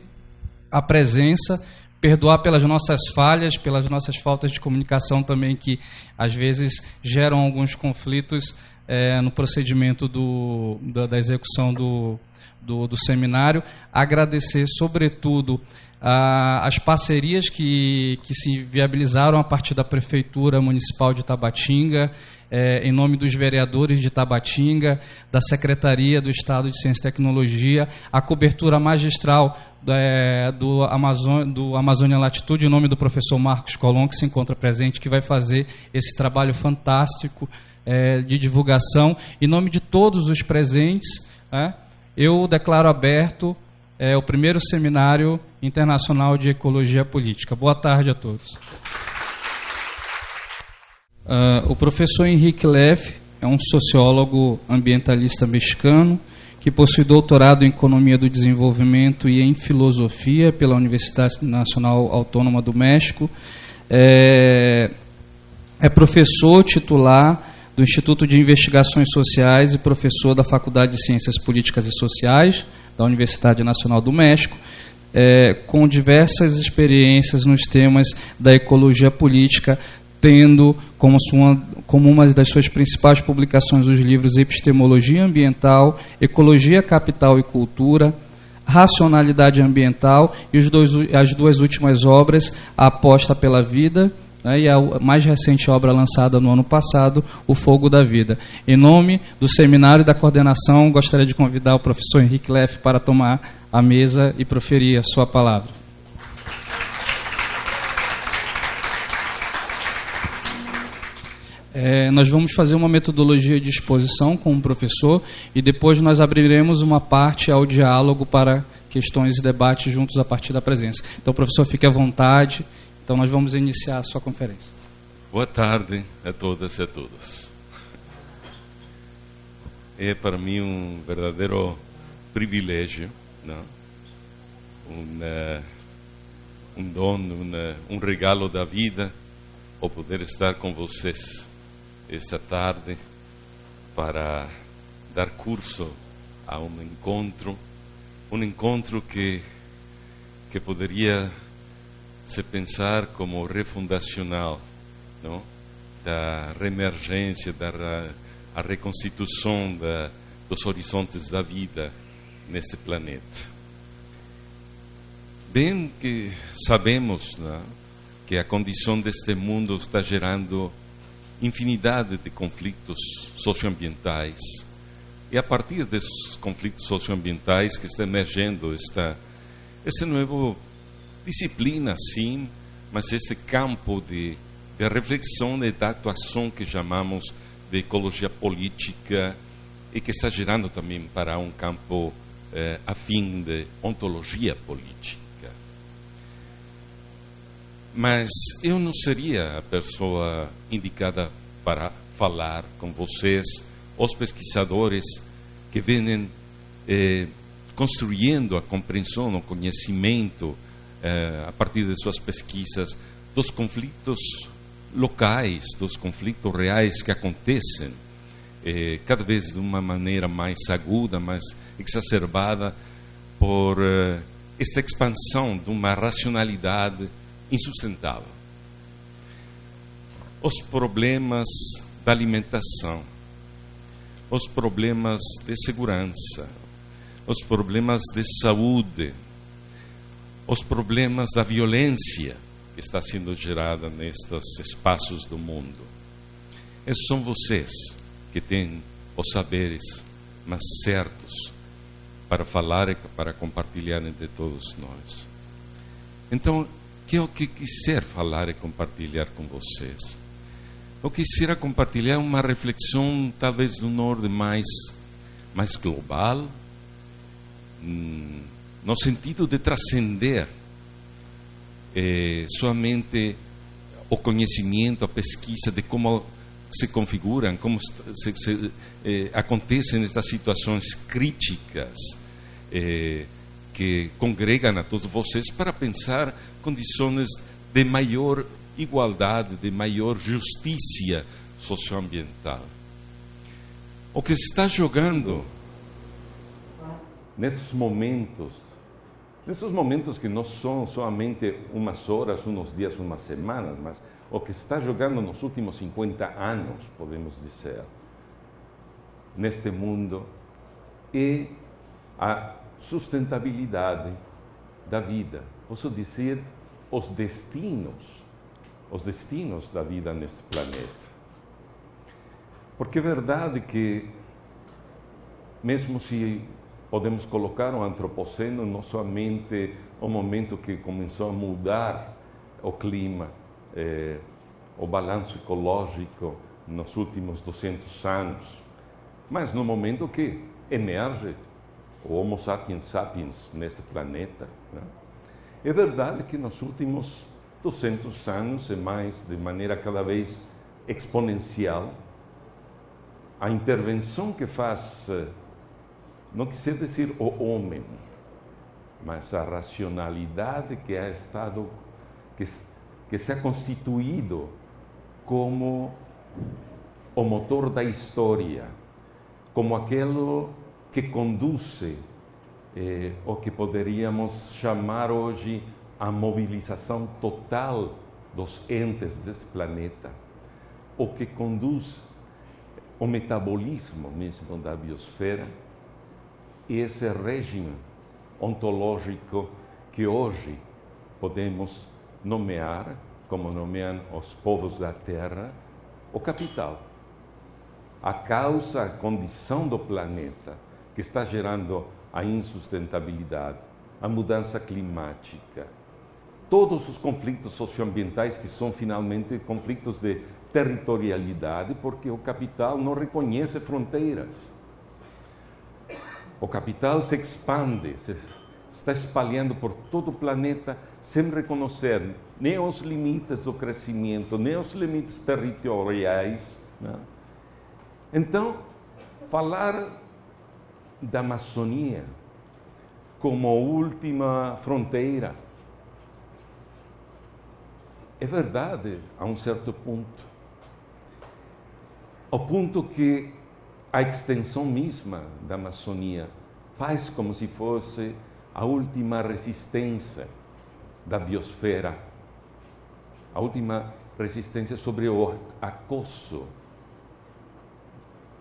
a presença perdoar pelas nossas falhas, pelas nossas faltas de comunicação também, que às vezes geram alguns conflitos é, no procedimento do, da, da execução do, do, do, seminário. Agradecer, sobretudo, ah, as parcerias que, que se viabilizaram a partir da Prefeitura Municipal de Tabatinga, é, em nome dos vereadores de Tabatinga, da Secretaria do Estado de Ciência e Tecnologia, a cobertura magistral é, do, Amazon, do Amazônia Latitude, em nome do professor Marcos Colom, que se encontra presente, que vai fazer esse trabalho fantástico é, de divulgação. Em nome de todos os presentes, é, eu declaro aberto é, o primeiro seminário internacional de ecologia política. Boa tarde a todos. Uh, o professor Henrique Leff é um sociólogo ambientalista mexicano que possui doutorado em Economia do Desenvolvimento e em Filosofia pela Universidade Nacional Autônoma do México. É, é professor titular do Instituto de Investigações Sociais e professor da Faculdade de Ciências Políticas e Sociais da Universidade Nacional do México, é, com diversas experiências nos temas da ecologia política, tendo como, sua, como uma das suas principais publicações os livros Epistemologia Ambiental, Ecologia Capital e Cultura, Racionalidade Ambiental e os dois, as duas últimas obras, A Aposta pela Vida né, e a mais recente obra lançada no ano passado, O Fogo da Vida. Em nome do seminário da coordenação, gostaria de convidar o professor Henrique Leff para tomar a mesa e proferir a sua palavra. É, nós vamos fazer uma metodologia de exposição com o professor e depois nós abriremos uma parte ao diálogo para questões e debates juntos a partir da presença. Então, professor, fique à vontade. Então, nós vamos iniciar a sua conferência. Boa tarde a todas e a todos. É para mim um verdadeiro privilégio, não? Um, uh, um dom, um, uh, um regalo da vida, o poder estar com vocês esta tarde para dar curso a um encontro, um encontro que, que poderia se pensar como refundacional, não? da reemergência, da a reconstituição da, dos horizontes da vida neste planeta. Bem que sabemos não? que a condição deste mundo está gerando infinidade de conflitos socioambientais. E a partir desses conflitos socioambientais que está emergendo esta, esta nova disciplina, sim, mas este campo de, de reflexão e de atuação que chamamos de ecologia política e que está girando também para um campo eh, afim de ontologia política. Mas eu não seria a pessoa indicada para falar com vocês, os pesquisadores que vêm eh, construindo a compreensão, o conhecimento, eh, a partir de suas pesquisas, dos conflitos locais, dos conflitos reais que acontecem, eh, cada vez de uma maneira mais aguda, mais exacerbada, por eh, esta expansão de uma racionalidade insustentável. Os problemas da alimentação, os problemas de segurança, os problemas de saúde, os problemas da violência que está sendo gerada nestes espaços do mundo. Esses são vocês que têm os saberes mais certos para falar e para compartilhar entre todos nós. Então, que é o que quiser falar e compartilhar com vocês. Eu quisiera compartilhar uma reflexão, talvez de um ordem mais, mais global, hum, no sentido de transcender eh, somente o conhecimento, a pesquisa de como se configuram, como se, se eh, acontecem estas situações críticas. Eh, que congregam a todos vocês para pensar condições de maior igualdade, de maior justiça socioambiental. O que se está jogando nesses momentos, nesses momentos que não são somente umas horas, uns dias, umas semanas, mas o que se está jogando nos últimos 50 anos, podemos dizer, neste mundo, é a sustentabilidade da vida, posso dizer, os destinos, os destinos da vida nesse planeta. Porque é verdade que, mesmo se podemos colocar o antropoceno não somente o momento que começou a mudar o clima, eh, o balanço ecológico nos últimos 200 anos, mas no momento que emerge o Homo sapiens sapiens neste planeta. Né? É verdade que nos últimos 200 anos e mais, de maneira cada vez exponencial, a intervenção que faz, não quer dizer o homem, mas a racionalidade que ha estado, que, que se ha constituído como o motor da história, como aquilo que conduz eh, o que poderíamos chamar hoje a mobilização total dos entes deste planeta, o que conduz o metabolismo mesmo da biosfera, e esse regime ontológico que hoje podemos nomear, como nomeam os povos da Terra, o capital. A causa, a condição do planeta que está gerando a insustentabilidade, a mudança climática, todos os conflitos socioambientais que são finalmente conflitos de territorialidade, porque o capital não reconhece fronteiras. O capital se expande, se está espalhando por todo o planeta sem reconhecer nem os limites do crescimento, nem os limites territoriais. Né? Então, falar da Amazônia como última fronteira é verdade a um certo ponto. Ao ponto que a extensão mesma da Amazônia faz como se fosse a última resistência da biosfera, a última resistência sobre o acoso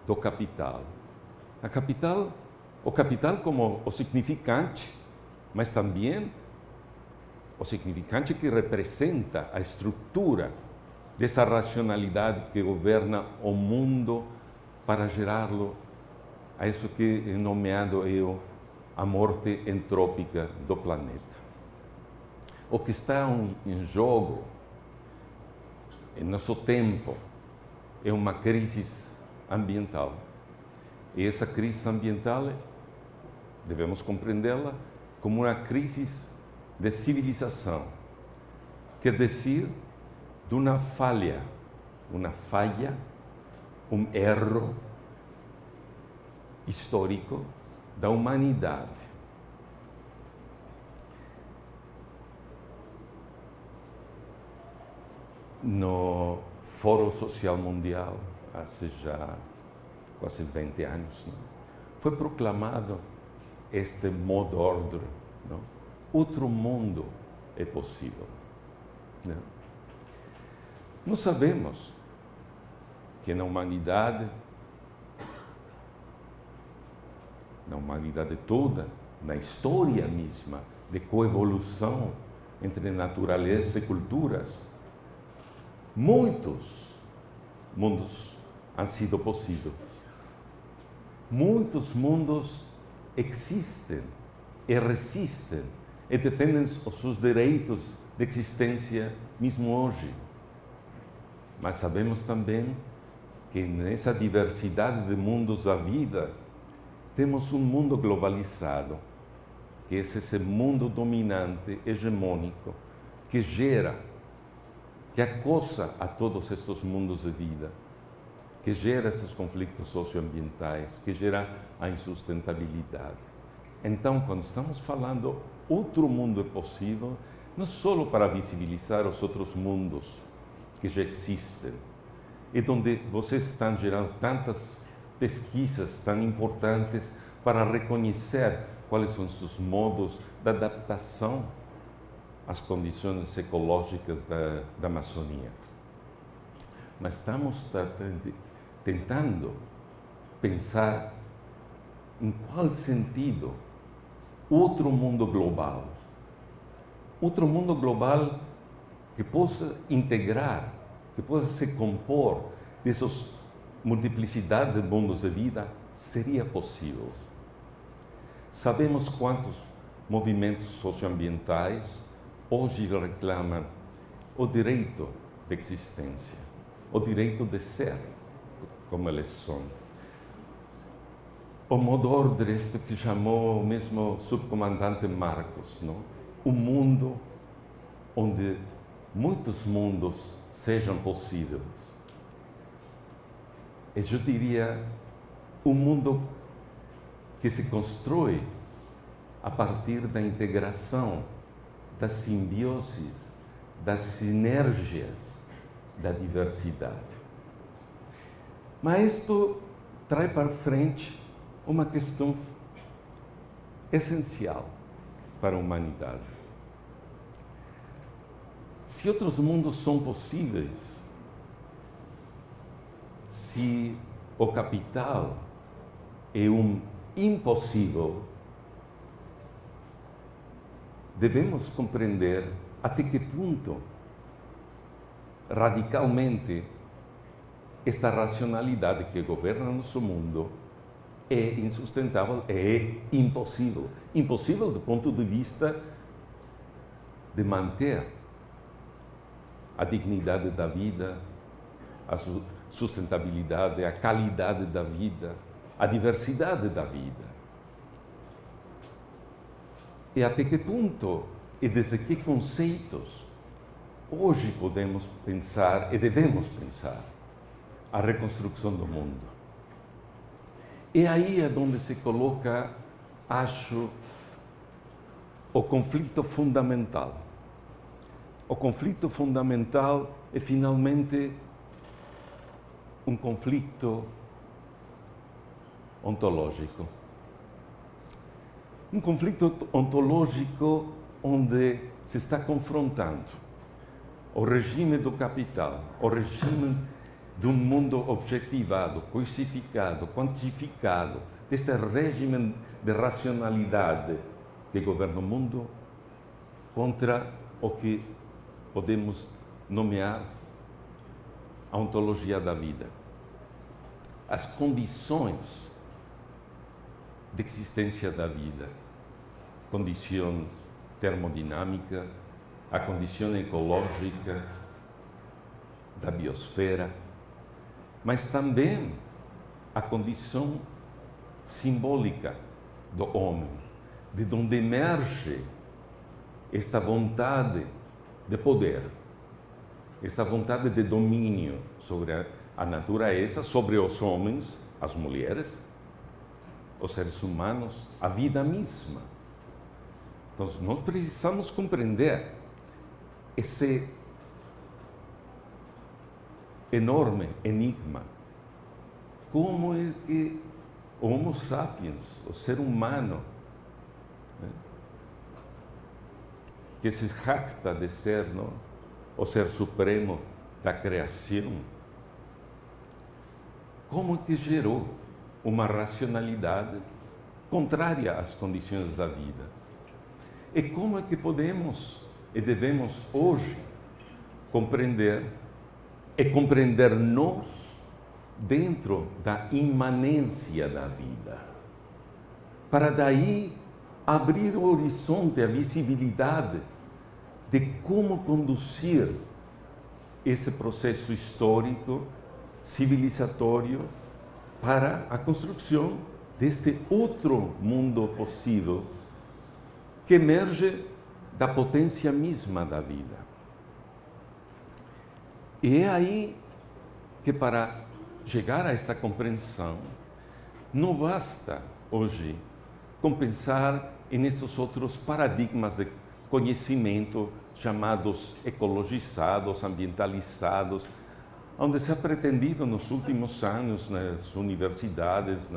do capital. A capital, o capital como o significante, mas também o significante que representa a estrutura dessa racionalidade que governa o mundo para gerá-lo a isso que é nomeado eu a morte entrópica do planeta. O que está em jogo em nosso tempo é uma crise ambiental. E essa crise ambiental devemos compreendê-la como uma crise de civilização, quer dizer, de uma falha, uma falha, um erro histórico da humanidade. No Fórum Social Mundial, há já quase 20 anos, não? foi proclamado este modo ordem. Não? Outro mundo é possível. Não? Nós sabemos que na humanidade na humanidade toda, na história mesma de coevolução entre natureza e culturas, muitos mundos han sido possíveis. Muitos mundos existem e resistem e defendem os seus direitos de existência mesmo hoje. Mas sabemos também que nessa diversidade de mundos da vida temos um mundo globalizado, que é esse mundo dominante, hegemônico, que gera, que acossa a todos estes mundos de vida, que gera esses conflitos socioambientais, que gera a insustentabilidade. Então, quando estamos falando outro mundo é possível, não só para visibilizar os outros mundos que já existem, e onde vocês estão gerando tantas pesquisas tão importantes para reconhecer quais são os modos de adaptação às condições ecológicas da, da Amazônia. Mas estamos tentando pensar em qual sentido outro mundo global, outro mundo global que possa integrar, que possa se compor dessas multiplicidade de mundos de vida, seria possível. Sabemos quantos movimentos socioambientais hoje reclamam o direito de existência, o direito de ser como eles são. O modo ordem este que chamou o mesmo subcomandante Marcos, não? o mundo onde muitos mundos sejam possíveis. Eu diria um mundo que se constrói a partir da integração, das simbioses, das sinergias, da diversidade. Mas isto traz para frente uma questão essencial para a humanidade. Se outros mundos são possíveis, se o capital é um impossível, devemos compreender até que ponto radicalmente essa racionalidade que governa nosso mundo é insustentável, é impossível. Impossível do ponto de vista de manter a dignidade da vida, a sustentabilidade, a qualidade da vida, a diversidade da vida. E até que ponto e desde que conceitos hoje podemos pensar e devemos pensar a reconstrução do mundo. E aí é onde se coloca, acho, o conflito fundamental. O conflito fundamental é finalmente um conflito ontológico. Um conflito ontológico onde se está confrontando o regime do capital, o regime de um mundo objetivado, coisificado, quantificado, desse regime de racionalidade que governa o mundo, contra o que podemos nomear a ontologia da vida. As condições de existência da vida, condição termodinâmica, a condição ecológica da biosfera, mas também a condição simbólica do homem, de onde emerge essa vontade de poder, essa vontade de domínio sobre a natureza, sobre os homens, as mulheres, os seres humanos, a vida mesma. Então, nós precisamos compreender esse enorme enigma. Como é que o Homo sapiens, o ser humano, né, que se jacta de ser não, o ser supremo da criação, como que gerou uma racionalidade contrária às condições da vida? E como é que podemos e devemos hoje compreender é compreender nós dentro da imanência da vida. Para daí abrir o horizonte, a visibilidade de como conduzir esse processo histórico, civilizatório, para a construção desse outro mundo possível que emerge da potência mesma da vida. E é aí que, para chegar a essa compreensão, não basta hoje compensar nesses outros paradigmas de conhecimento chamados ecologizados, ambientalizados, onde se ha pretendido nos últimos anos nas universidades,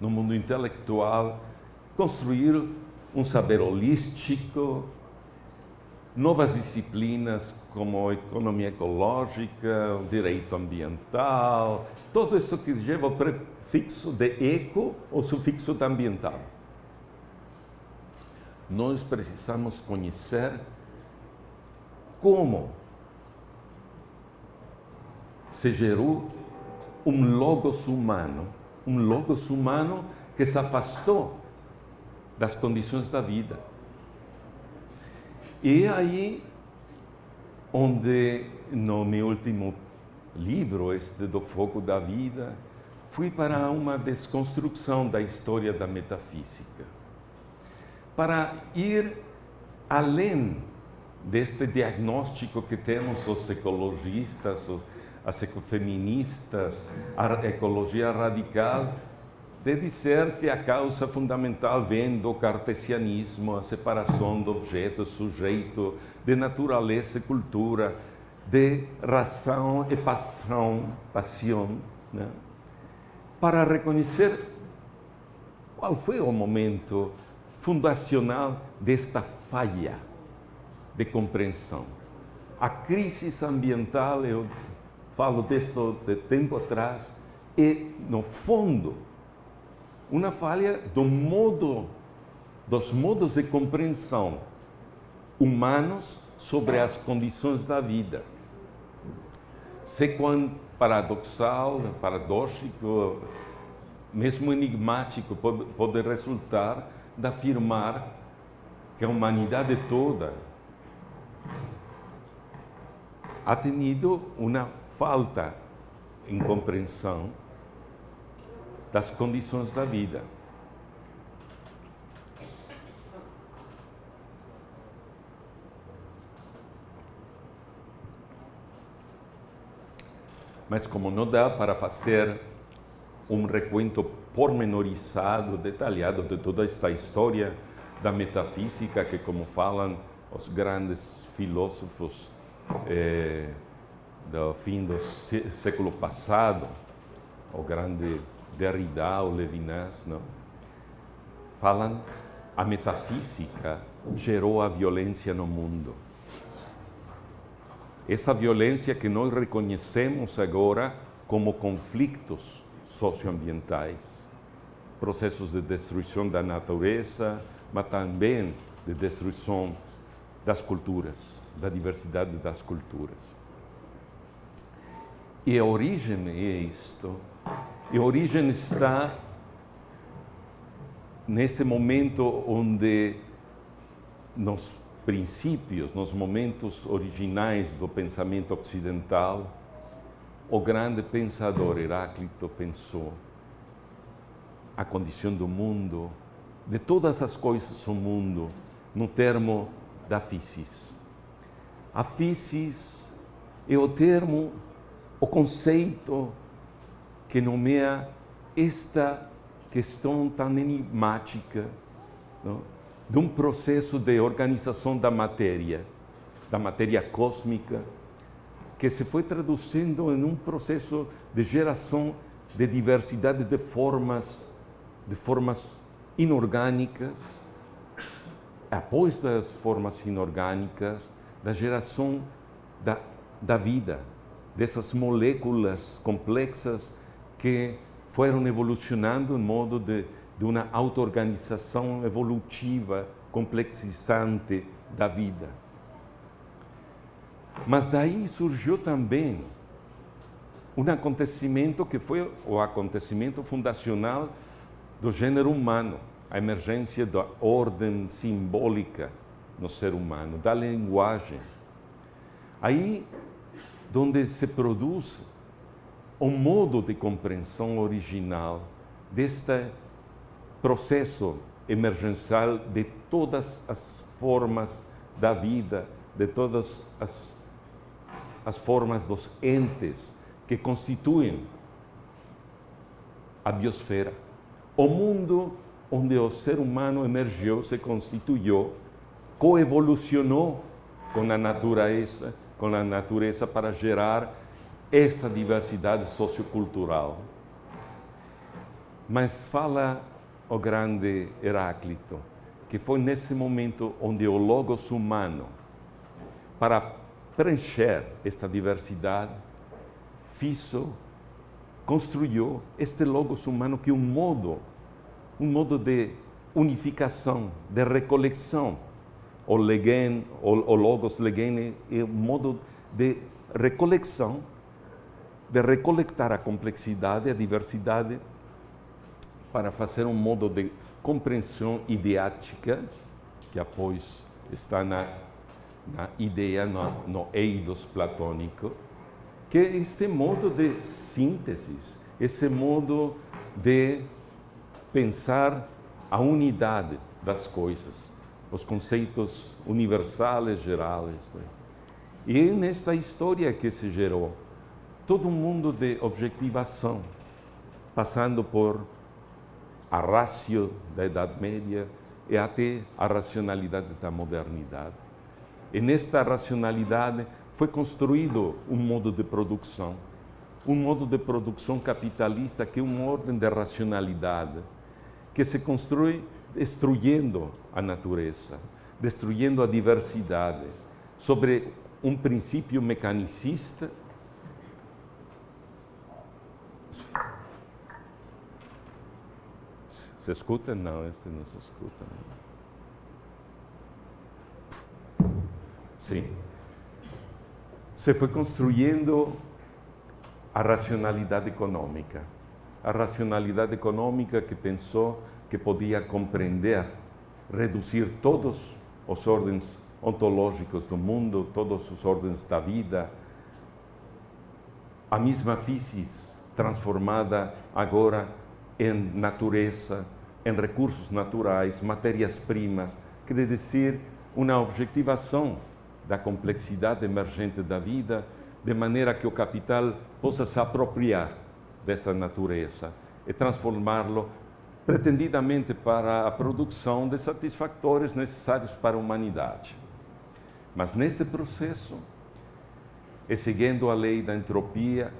no mundo intelectual, construir um saber holístico, novas disciplinas como economia ecológica, direito ambiental, tudo isso que leva o prefixo de eco ou sufixo de ambiental. Nós precisamos conhecer como se gerou um logos humano, um logos humano que se afastou das condições da vida. E aí onde no meu último livro, este do Fogo da Vida, fui para uma desconstrução da história da metafísica, para ir além deste diagnóstico que temos os ecologistas, as ecofeministas, a ecologia radical, de dizer que a causa fundamental vem do cartesianismo, a separação do objeto, sujeito, de natureza e cultura, de razão e paixão, paixão, né? para reconhecer qual foi o momento fundacional desta falha de compreensão. A crise ambiental, eu falo disso de tempo atrás, é, no fundo, uma falha do modo, dos modos de compreensão humanos sobre as condições da vida. Se quão paradoxal, paradóxico, mesmo enigmático pode, pode resultar de afirmar que a humanidade toda ha tenido uma falta em compreensão das condições da vida. Mas como não dá para fazer um recuento pormenorizado, detalhado de toda esta história da metafísica que, como falam os grandes filósofos eh, do fim do século passado, o grande Derrida, o Levinas, não? falam a metafísica gerou a violência no mundo. Essa violência que nós reconhecemos agora como conflitos socioambientais, processos de destruição da natureza, mas também de destruição das culturas, da diversidade das culturas. E a origem é isto. E a origem está nesse momento onde, nos princípios, nos momentos originais do pensamento ocidental, o grande pensador Heráclito pensou a condição do mundo, de todas as coisas do mundo, no termo da physis. A physis é o termo o conceito que nomeia esta questão tão enigmática não? de um processo de organização da matéria, da matéria cósmica, que se foi traduzindo em um processo de geração de diversidade de formas, de formas inorgânicas, após das formas inorgânicas, da geração da, da vida, dessas moléculas complexas que foram evolucionando em modo de, de uma auto-organização evolutiva, complexizante da vida. Mas daí surgiu também um acontecimento que foi o acontecimento fundacional do gênero humano, a emergência da ordem simbólica no ser humano, da linguagem. Aí donde se produz o modo de compreensão original deste processo emergencial de todas as formas da vida, de todas as, as formas dos entes que constituem a biosfera. O mundo onde o ser humano emergiu, se constituiu, coevolucionou com a natureza com a natureza para gerar essa diversidade sociocultural. Mas fala o grande Heráclito que foi nesse momento onde o logos humano, para preencher esta diversidade, fez, construiu este logos humano que é um modo, um modo de unificação, de recolecção o legen, o, o logos legen é um modo de recolecção, de recolectar a complexidade, a diversidade, para fazer um modo de compreensão ideática, que após está na, na ideia, no, no eidos platônico, que é modo de síntese, esse modo de pensar a unidade das coisas, os conceitos universais, gerais. E é nesta história que se gerou todo um mundo de objetivação, passando por a rácio da Idade Média e até a racionalidade da modernidade. E nesta racionalidade foi construído um modo de produção, um modo de produção capitalista que é uma ordem de racionalidade que se constrói destruindo a natureza, destruindo a diversidade, sobre um princípio mecanicista. Se? Não, este não se escuta. Sim. Se foi construindo a racionalidade econômica. A racionalidade econômica que pensou que podia compreender, reduzir todos os ordens ontológicos do mundo, todas as ordens da vida, a mesma física transformada agora em natureza, em recursos naturais, matérias-primas, quer dizer, uma objetivação da complexidade emergente da vida, de maneira que o capital possa se apropriar dessa natureza e transformá-lo pretendidamente para a produção de satisfactores necessários para a humanidade. Mas neste processo, e seguindo a lei da entropia,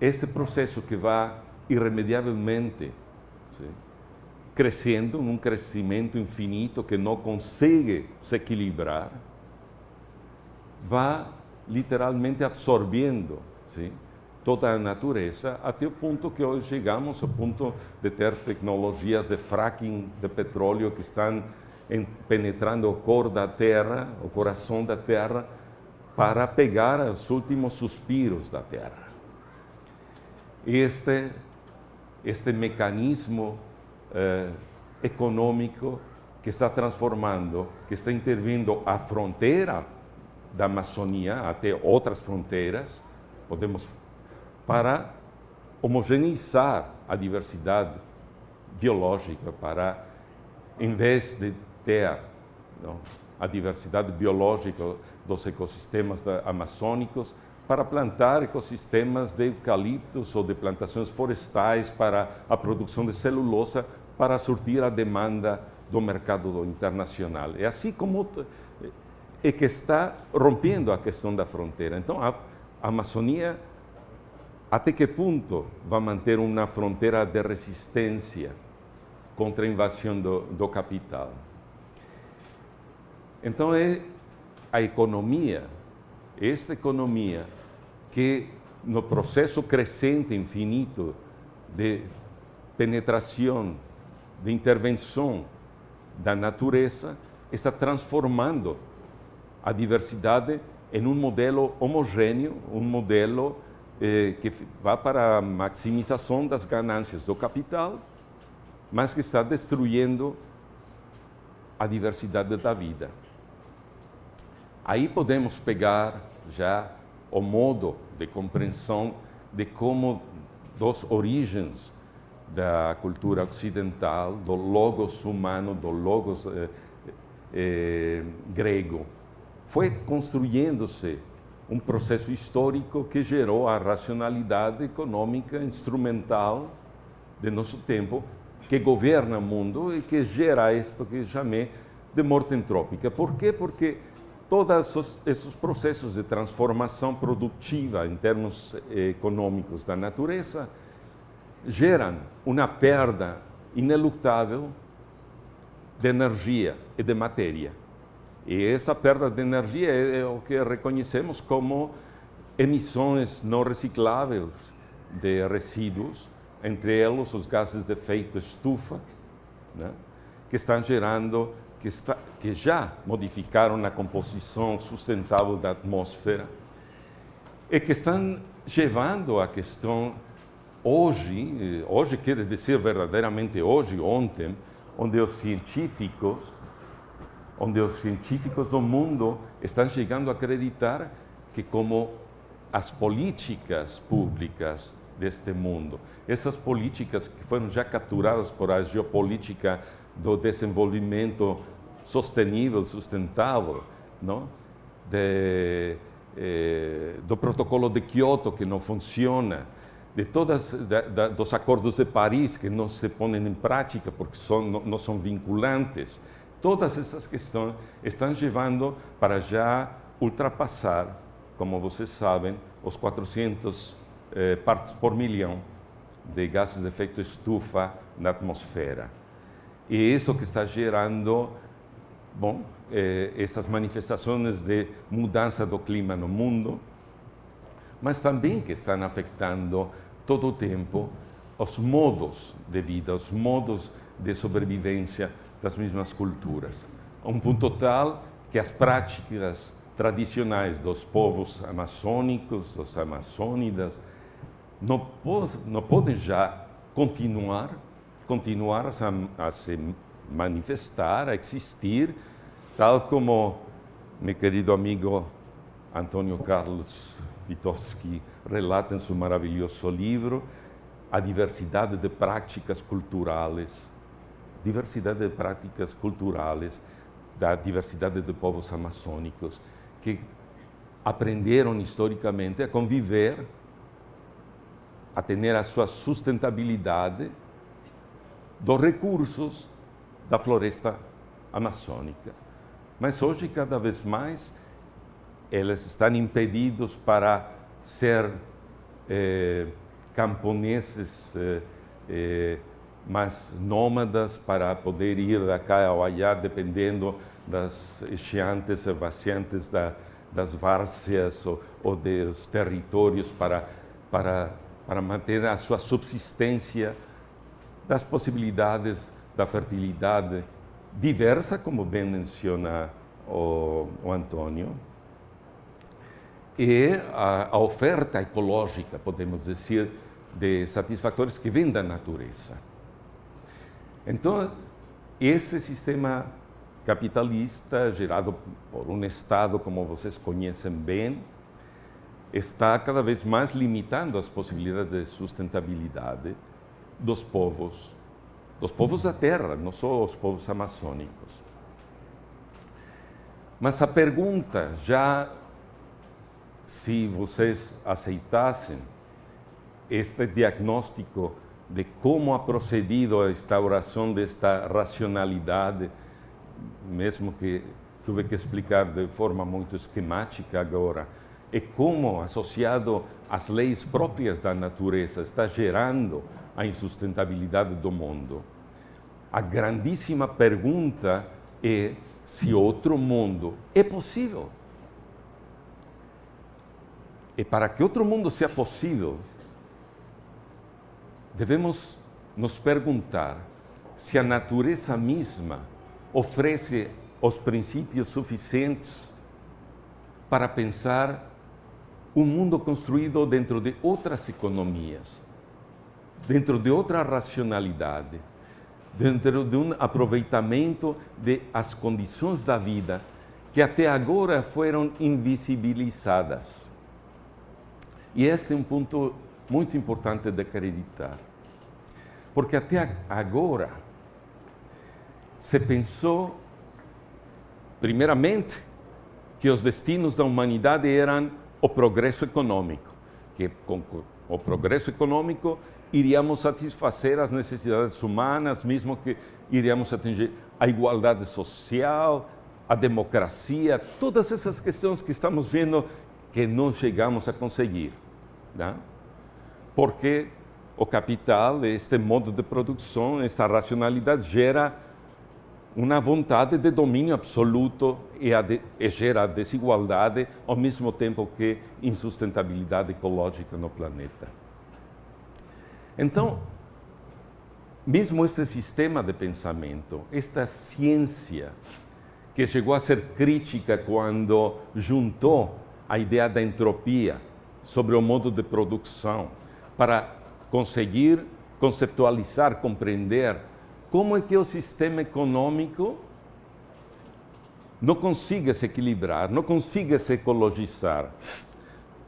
este processo que vai irremediavelmente sim, crescendo, num crescimento infinito que não consegue se equilibrar, vai literalmente absorvendo toda a natureza, até o ponto que hoje chegamos ao ponto de ter tecnologias de fracking de petróleo que estão penetrando o cor da terra, o coração da terra, para pegar os últimos suspiros da terra. Este, este mecanismo eh, econômico que está transformando, que está intervindo a fronteira da Amazônia até outras fronteiras, podemos para homogeneizar a diversidade biológica, para, em vez de ter não, a diversidade biológica dos ecossistemas amazônicos, para plantar ecossistemas de eucaliptos ou de plantações florestais para a produção de celulosa para surtir a demanda do mercado internacional. É assim como é que está rompendo a questão da fronteira. Então, a Amazônia até que ponto vai manter uma fronteira de resistência contra a invasão do, do capital? Então é a economia, esta economia que no processo crescente, infinito de penetração, de intervenção da natureza, está transformando a diversidade em um modelo homogêneo, um modelo eh, que vai para a maximização das ganâncias do capital, mas que está destruindo a diversidade da vida. Aí podemos pegar já o modo de compreensão de como das origens da cultura ocidental, do logos humano, do logos eh, eh, grego, foi construindo-se um processo histórico que gerou a racionalidade econômica instrumental de nosso tempo, que governa o mundo e que gera isto que chamei de morte entrópica. Por quê? Porque todos esses processos de transformação produtiva em termos econômicos da natureza geram uma perda inelutável de energia e de matéria. E essa perda de energia é, é o que reconhecemos como emissões não recicláveis de resíduos, entre eles os gases de efeito estufa, né? que estão gerando que, está, que já modificaram a composição sustentável da atmosfera e que estão levando a questão hoje, hoje quer dizer verdadeiramente hoje, ontem, onde os científicos, onde os científicos do mundo estão chegando a acreditar que como as políticas públicas deste mundo, essas políticas que foram já capturadas por a geopolítica do desenvolvimento sostenível, sustentável, não? De, eh, do protocolo de Kyoto que não funciona, de todas da, da, dos acordos de Paris que não se põem em prática porque são, não, não são vinculantes. Todas essas questões estão levando para já ultrapassar, como vocês sabem, os 400 eh, partes por milhão de gases de efeito estufa na atmosfera. E isso que está gerando, bom, eh, essas manifestações de mudança do clima no mundo, mas também que estão afetando todo o tempo os modos de vida, os modos de sobrevivência das mesmas culturas. A um ponto tal que as práticas tradicionais dos povos amazônicos, dos amazônidas, não, podem já continuar, continuar a se manifestar, a existir, tal como meu querido amigo Antônio Carlos Witkowski relata em seu maravilhoso livro a diversidade de práticas culturais, diversidade de práticas culturais da diversidade de povos amazônicos que aprenderam historicamente a conviver, a ter a sua sustentabilidade dos recursos da floresta amazônica. Mas hoje, cada vez mais, eles estão impedidos para ser eh, camponeses eh, eh, mais nômadas, para poder ir da cá ao allá, dependendo das estiantes e vaciantes da, das várzeas ou, ou dos territórios para, para, para manter a sua subsistência, das possibilidades da fertilidade diversa, como bem menciona o, o Antônio, e a, a oferta ecológica, podemos dizer, de satisfatores que vêm da natureza. Então, esse sistema capitalista, gerado por um Estado, como vocês conhecem bem, está cada vez mais limitando as possibilidades de sustentabilidade dos povos, dos povos da terra, não só os povos amazônicos. Mas a pergunta, já se vocês aceitassem este diagnóstico de como ha procedido a instauração desta racionalidade, mesmo que tive que explicar de forma muito esquemática agora, e como, associado às leis próprias da natureza, está gerando a insustentabilidade do mundo. A grandíssima pergunta é se outro mundo é possível. E para que outro mundo seja possível, devemos nos perguntar se a natureza mesma oferece os princípios suficientes para pensar um mundo construído dentro de outras economias, dentro de outra racionalidade, dentro de um aproveitamento de as condições da vida que até agora foram invisibilizadas. E este é um ponto muito importante de acreditar. Porque até agora se pensou, primeiramente, que os destinos da humanidade eram o progresso econômico, que com o progresso econômico iríamos satisfazer as necessidades humanas, mesmo que iríamos atingir a igualdade social, a democracia, todas essas questões que estamos vendo que não chegamos a conseguir. Né? Porque o capital, este modo de produção, esta racionalidade gera uma vontade de domínio absoluto e, de, e gera desigualdade ao mesmo tempo que insustentabilidade ecológica no planeta. Então, mesmo este sistema de pensamento, esta ciência que chegou a ser crítica quando juntou a ideia da entropia sobre o modo de produção para conseguir conceptualizar, compreender como é que o sistema econômico não consiga se equilibrar, não consiga se ecologizar.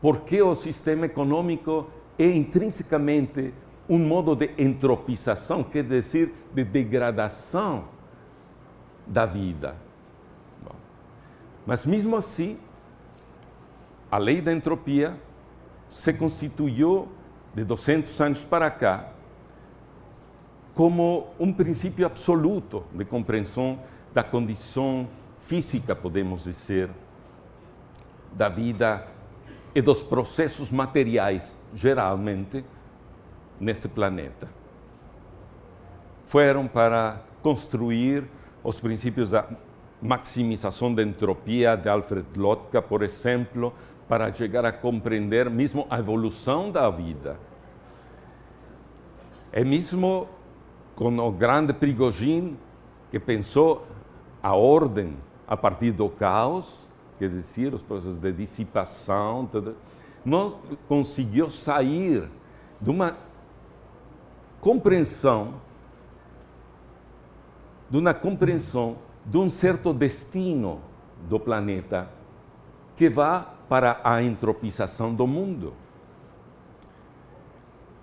Porque o sistema econômico é intrinsecamente um modo de entropização, quer dizer, de degradação da vida. Mas mesmo assim, a lei da entropia se constituiu de 200 anos para cá como um princípio absoluto de compreensão da condição física, podemos dizer, da vida e dos processos materiais, geralmente, neste planeta. Foram para construir os princípios da maximização da entropia de Alfred Lotka, por exemplo, para chegar a compreender mesmo a evolução da vida. É mesmo com o grande Prigogine que pensou a ordem a partir do caos, quer dizer, os processos de dissipação, tudo, não conseguiu sair de uma compreensão, de uma compreensão de um certo destino do planeta que vá para a entropização do mundo.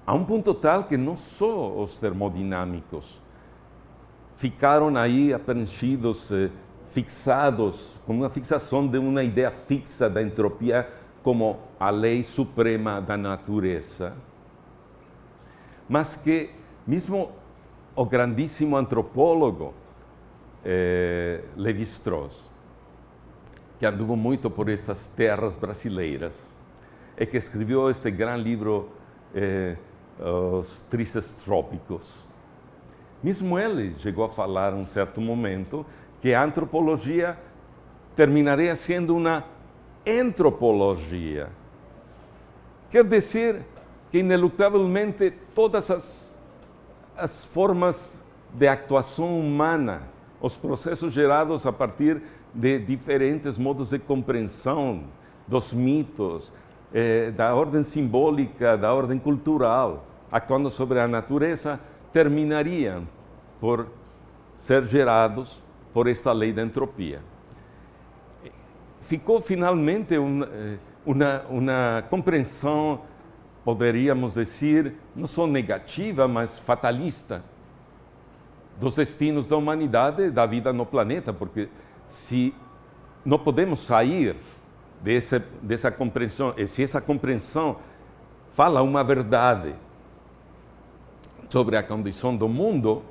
A um ponto tal que não só os termodinâmicos ficaram aí apreensidos, eh, fixados, com uma fixação de uma ideia fixa da entropia como a lei suprema da natureza, mas que mesmo o grandíssimo antropólogo eh, Levi-Strauss, que andou muito por essas terras brasileiras, e que escreveu este grande livro, eh, Os Tristes Trópicos. Mesmo ele chegou a falar, um certo momento, que a antropologia terminaria sendo uma antropologia. Quer dizer que, inelutavelmente, todas as, as formas de atuação humana os processos gerados a partir de diferentes modos de compreensão dos mitos, eh, da ordem simbólica, da ordem cultural, atuando sobre a natureza, terminariam por ser gerados por esta lei da entropia. Ficou finalmente um, eh, uma, uma compreensão, poderíamos dizer, não só negativa, mas fatalista dos destinos da humanidade, da vida no planeta, porque se não podemos sair dessa, dessa compreensão, e se essa compreensão fala uma verdade sobre a condição do mundo,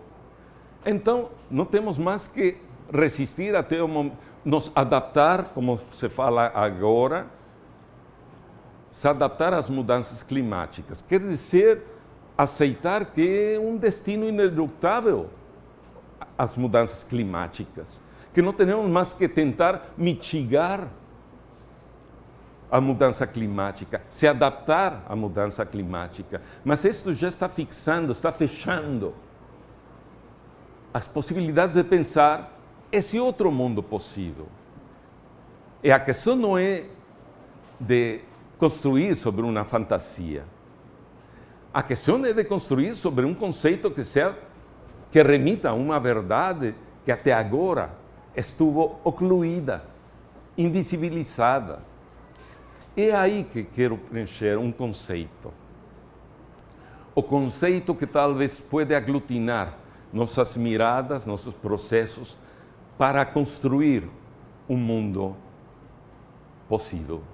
então não temos mais que resistir até o nos adaptar, como se fala agora, se adaptar às mudanças climáticas. Quer dizer, aceitar que é um destino inelutável as mudanças climáticas, que não temos mais que tentar mitigar a mudança climática, se adaptar à mudança climática. Mas isso já está fixando, está fechando as possibilidades de pensar esse outro mundo possível. E a questão não é de construir sobre uma fantasia. A questão é de construir sobre um conceito que seja que remita a uma verdade que até agora estuvo ocluída, invisibilizada. É aí que quero preencher um conceito. O conceito que talvez pode aglutinar nossas miradas, nossos processos, para construir um mundo possível.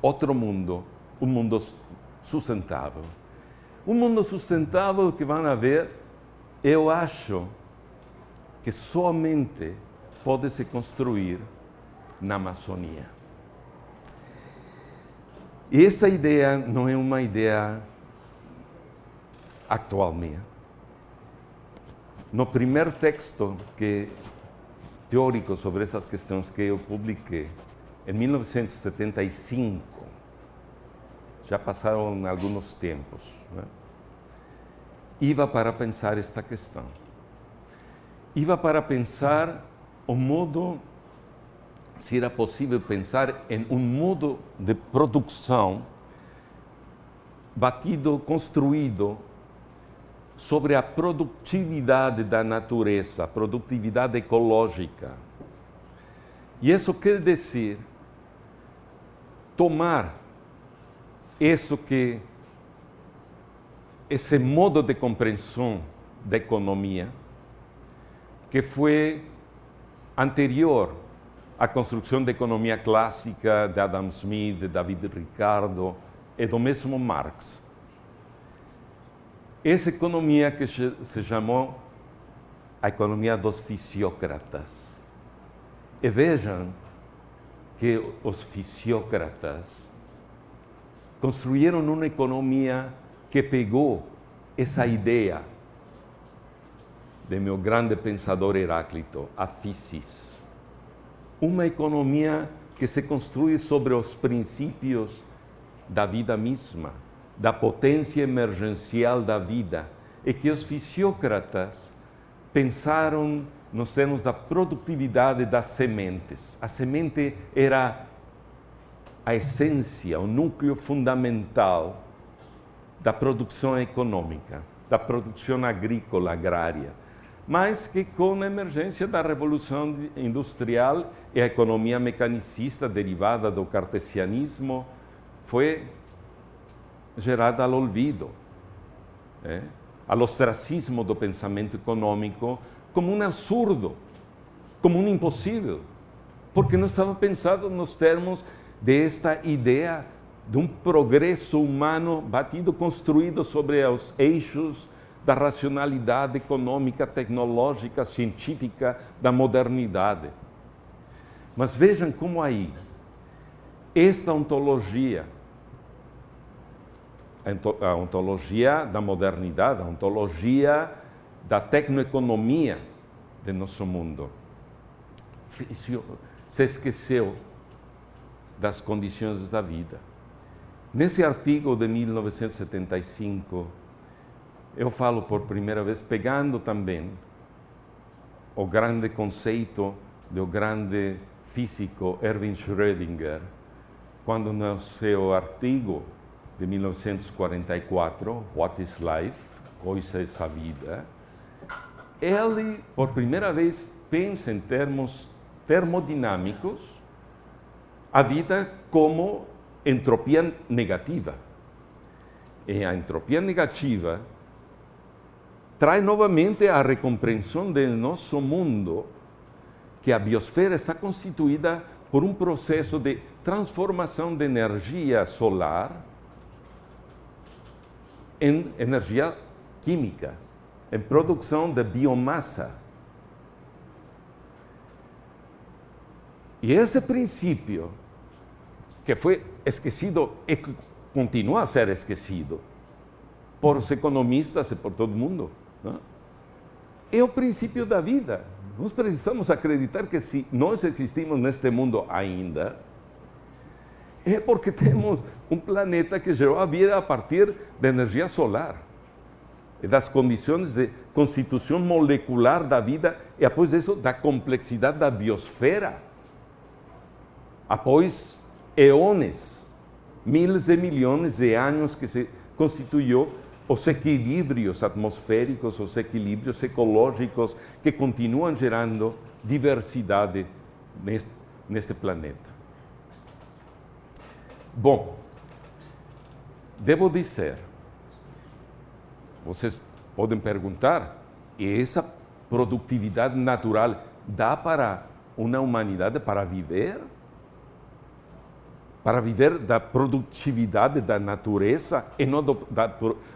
Outro mundo, um mundo sustentável. Um mundo sustentável que van a ver eu acho que somente pode se construir na Amazônia. E essa ideia não é uma ideia atual minha. No primeiro texto que, teórico sobre essas questões que eu publiquei, em 1975, já passaram alguns tempos, né? iba para pensar esta questão. Iba para pensar o modo se era possível pensar em um modo de produção batido, construído sobre a produtividade da natureza, a produtividade ecológica. E isso quer dizer tomar isso que esse modo de compreensão da economia que foi anterior à construção da economia clássica de Adam Smith, de David Ricardo e do mesmo Marx. Essa economia que se chamou a economia dos fisiócratas. E vejam que os fisiócratas construíram uma economia que pegou essa ideia de meu grande pensador Heráclito, a physis. Uma economia que se construi sobre os princípios da vida mesma, da potência emergencial da vida, e que os fisiócratas pensaram nos termos da produtividade das sementes. A semente era a essência, o núcleo fundamental da produção econômica, da produção agrícola, agrária, mas que com a emergência da revolução industrial e a economia mecanicista derivada do cartesianismo foi gerada ao olvido, é? ao ostracismo do pensamento econômico como um absurdo, como um impossível, porque não estava pensado nos termos desta ideia de um progresso humano batido, construído sobre os eixos da racionalidade econômica, tecnológica, científica, da modernidade. Mas vejam como aí, esta ontologia, a ontologia da modernidade, a ontologia da tecnoeconomia de nosso mundo, se esqueceu das condições da vida. Nesse artigo de 1975, eu falo por primeira vez, pegando também o grande conceito do grande físico Erwin Schrödinger, quando no seu artigo de 1944, What is Life? Coisa é a vida? Ele, por primeira vez, pensa em termos termodinâmicos a vida como entropia negativa. E a entropia negativa traz novamente a recompreensão do nosso mundo que a biosfera está constituída por um processo de transformação de energia solar em energia química, em produção de biomassa. E esse princípio, que foi esquecido e continua a ser esquecido por os economistas e por todo mundo, não? é o princípio da vida. Nós precisamos acreditar que se nós existimos neste mundo ainda, é porque temos um planeta que gerou a vida a partir da energia solar das condições de constituição molecular da vida e após isso da complexidade da biosfera. Após eones, miles de milhões de anos que se constituiu os equilíbrios atmosféricos, os equilíbrios ecológicos que continuam gerando diversidade neste, neste planeta. Bom, devo dizer, vocês podem perguntar, essa produtividade natural dá para uma humanidade para viver? Para viver da produtividade da natureza e não do, da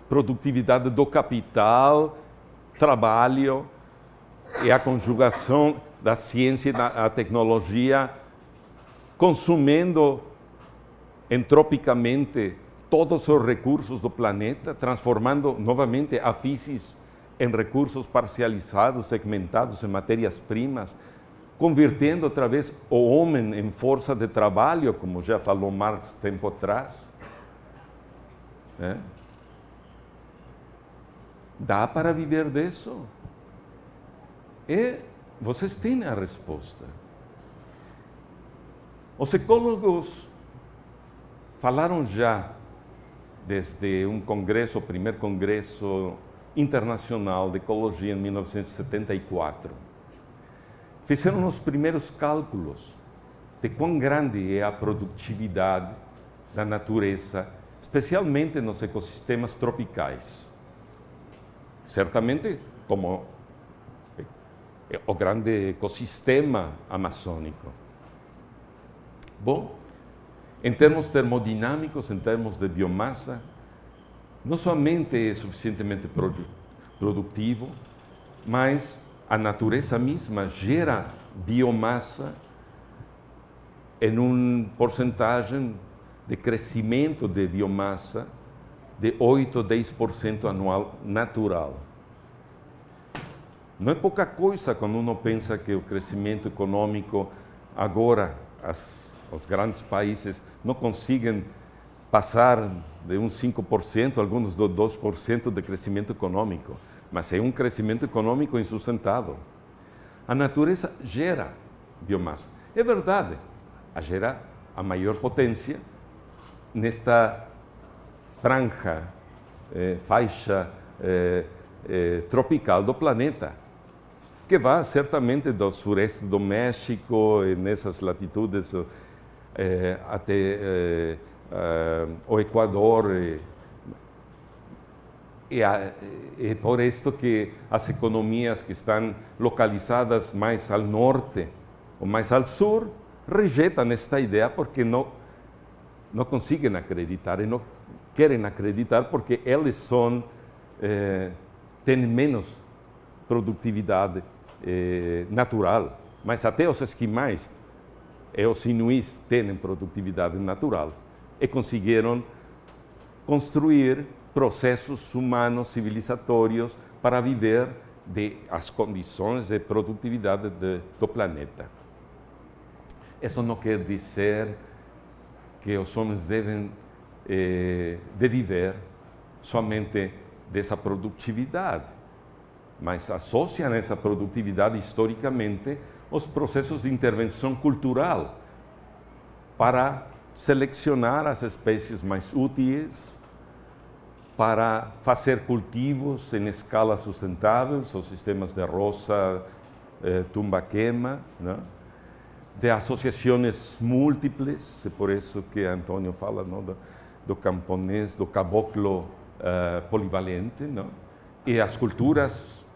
produtividade do capital, trabalho e a conjugação da ciência e da tecnologia, consumindo entropicamente todos os recursos do planeta, transformando novamente a física em recursos parcializados, segmentados em matérias-primas, convertendo outra vez o homem em força de trabalho, como já falou Marx tempo atrás. É? Dá para viver disso? E vocês têm a resposta. Os ecólogos falaram já desde um congresso, o primeiro congresso internacional de ecologia em 1974. Fizeram os primeiros cálculos de quão grande é a produtividade da natureza, especialmente nos ecossistemas tropicais. Certamente, como o grande ecossistema amazônico. Bom, em termos termodinâmicos, em termos de biomassa, não somente é suficientemente produtivo, mas a natureza mesma gera biomassa em uma porcentagem de crescimento de biomassa de 8 a 10% anual natural. Não é pouca coisa quando uno pensa que o crescimento econômico agora as, os grandes países não conseguem passar de uns 5%, alguns de 2% de crescimento econômico, mas é um crescimento econômico insustentável. A natureza gera biomassa. É verdade, a gera a maior potência nesta franja, eh, faixa eh, eh, tropical do planeta, que vai certamente do sureste do México nessas latitudes até o Equador. E é por isso que as economias que estão localizadas mais ao norte ou mais ao sul rejeitam esta ideia porque não, não conseguem acreditar e não querem acreditar porque eles são, têm menos produtividade natural. Mas até os esquimais e os inuís têm produtividade natural e conseguiram construir processos humanos civilizatórios para viver de as condições de produtividade de, do planeta. Isso não quer dizer que os homens devem eh, de viver somente dessa produtividade, mas associam essa produtividade historicamente os processos de intervenção cultural para selecionar as espécies mais úteis para fazer cultivos em escala sustentável, os sistemas de roça, eh, tumba-queima, né? de associações múltiples, é por isso que Antônio fala não, do, do camponês, do caboclo uh, polivalente, não? e as culturas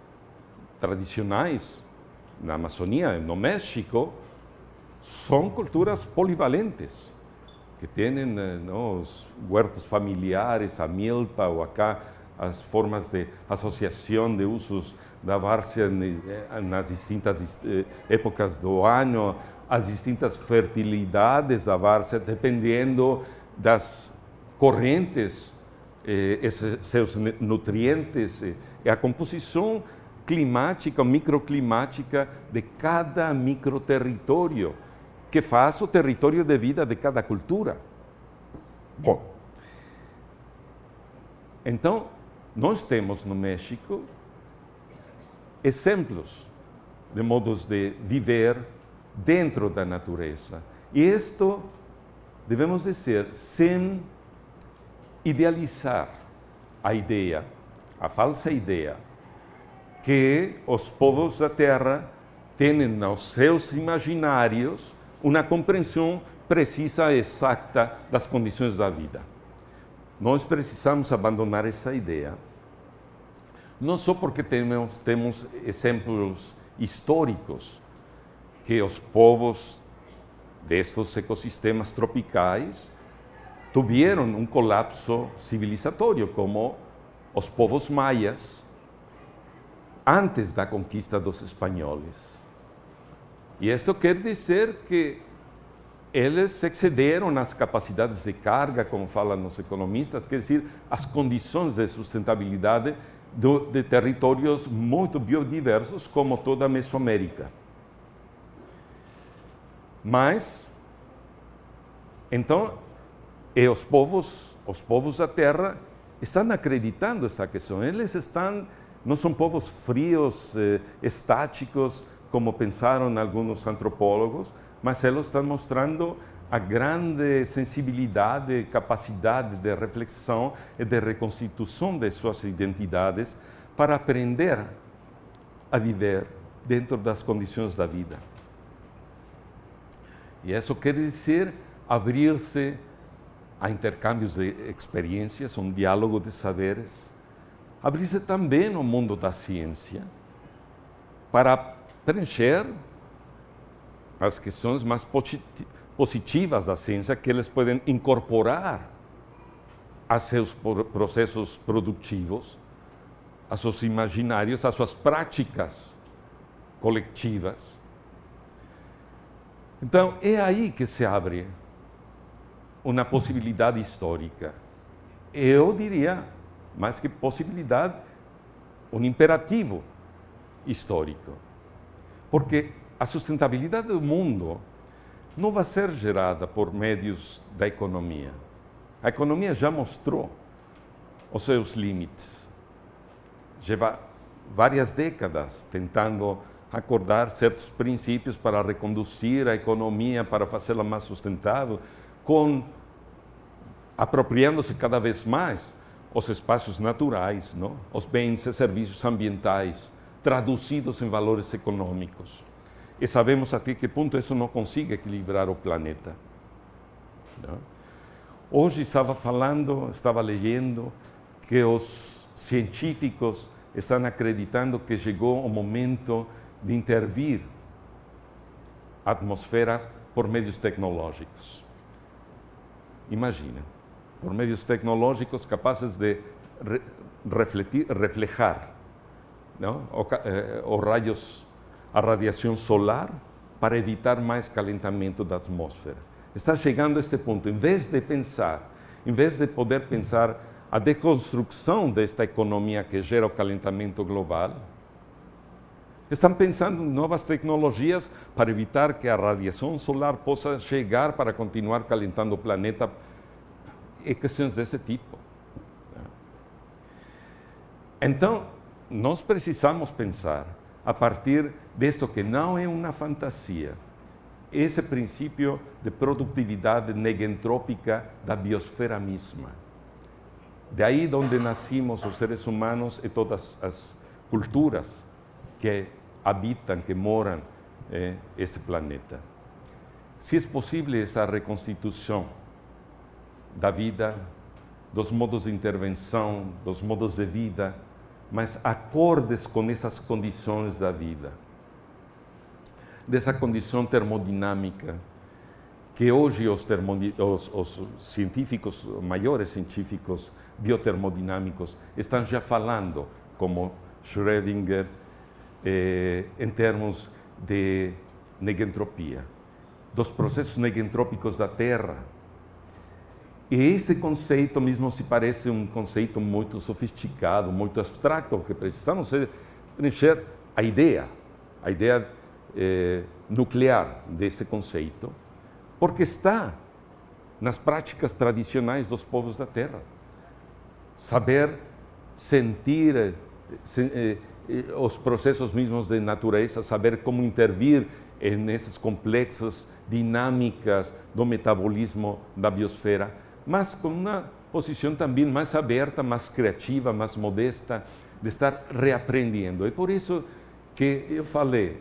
tradicionais na Amazônia, no México, são culturas polivalentes que têm eh, os huertos familiares, a milpa ou acá as formas de associação de usos da várzea eh, nas distintas eh, épocas do ano, as distintas fertilidades da várzea, dependendo das correntes, esses, seus nutrientes e a composição climática, microclimática de cada microterritório que faz o território de vida de cada cultura. Bom, então, nós temos no México exemplos de modos de viver dentro da natureza. E isto, devemos dizer, sem idealizar a ideia, a falsa ideia, que os povos da terra têm nos seus imaginários uma compreensão precisa e exata das condições da vida. Nós precisamos abandonar essa ideia, não só porque temos, temos exemplos históricos que os povos destes ecossistemas tropicais tiveram um colapso civilizatório, como os povos maias, antes da conquista dos espanhóis. E isso quer dizer que eles excederam nas capacidades de carga, como falam os economistas, quer dizer, as condições de sustentabilidade de territórios muito biodiversos, como toda a Mesoamérica. Mas, então, e os povos, os povos da Terra estão acreditando essa questão. Eles estão, não são povos frios, eh, estáticos, como pensaram alguns antropólogos, mas elas estão mostrando a grande sensibilidade, capacidade de reflexão e de reconstituição de suas identidades para aprender a viver dentro das condições da vida. E isso quer dizer abrir-se a intercâmbios de experiências, um diálogo de saberes, abrir-se também no mundo da ciência para preencher as questões mais positivas da ciência que eles podem incorporar a seus processos produtivos, a seus imaginários, a suas práticas coletivas. Então, é aí que se abre uma possibilidade histórica. Eu diria, mais que possibilidade, um imperativo histórico. Porque a sustentabilidade do mundo não vai ser gerada por meios da economia. A economia já mostrou os seus limites. Leva várias décadas tentando acordar certos princípios para reconduzir a economia, para fazê-la mais sustentável, com apropriando-se cada vez mais os espaços naturais, não? os bens e serviços ambientais, traduzidos em valores econômicos. E sabemos até que ponto isso não consegue equilibrar o planeta. Não? Hoje estava falando, estava lendo que os científicos estão acreditando que chegou o momento de intervir a atmosfera por meios tecnológicos. Imagina, por meios tecnológicos capazes de reflejar? Eh, os raios, a radiação solar para evitar mais calentamento da atmosfera. Está chegando a este ponto. Em vez de pensar, em vez de poder pensar a deconstrução desta economia que gera o calentamento global, Estão pensando em novas tecnologias para evitar que a radiação solar possa chegar para continuar calentando o planeta questões desse tipo. Então, nós precisamos pensar a partir disso que não é uma fantasia, esse princípio de produtividade negentrópica da biosfera mesma. De aí onde nascimos os seres humanos e todas as culturas que habitam, que moram eh, este planeta. Se é possível essa reconstituição da vida, dos modos de intervenção, dos modos de vida, mas acordes com essas condições da vida, dessa condição termodinâmica que hoje os, os, os científicos, maiores científicos biotermodinâmicos, estão já falando, como Schrödinger, eh, em termos de negentropia, dos processos negentrópicos da Terra. E esse conceito mesmo se parece um conceito muito sofisticado, muito abstrato, que precisamos preencher a ideia, a ideia eh, nuclear desse conceito, porque está nas práticas tradicionais dos povos da Terra. Saber sentir, se, eh, os processos mesmos de natureza, saber como intervir nessas complexas dinâmicas do metabolismo da biosfera, mas com uma posição também mais aberta, mais criativa, mais modesta, de estar reaprendendo. É por isso que eu falei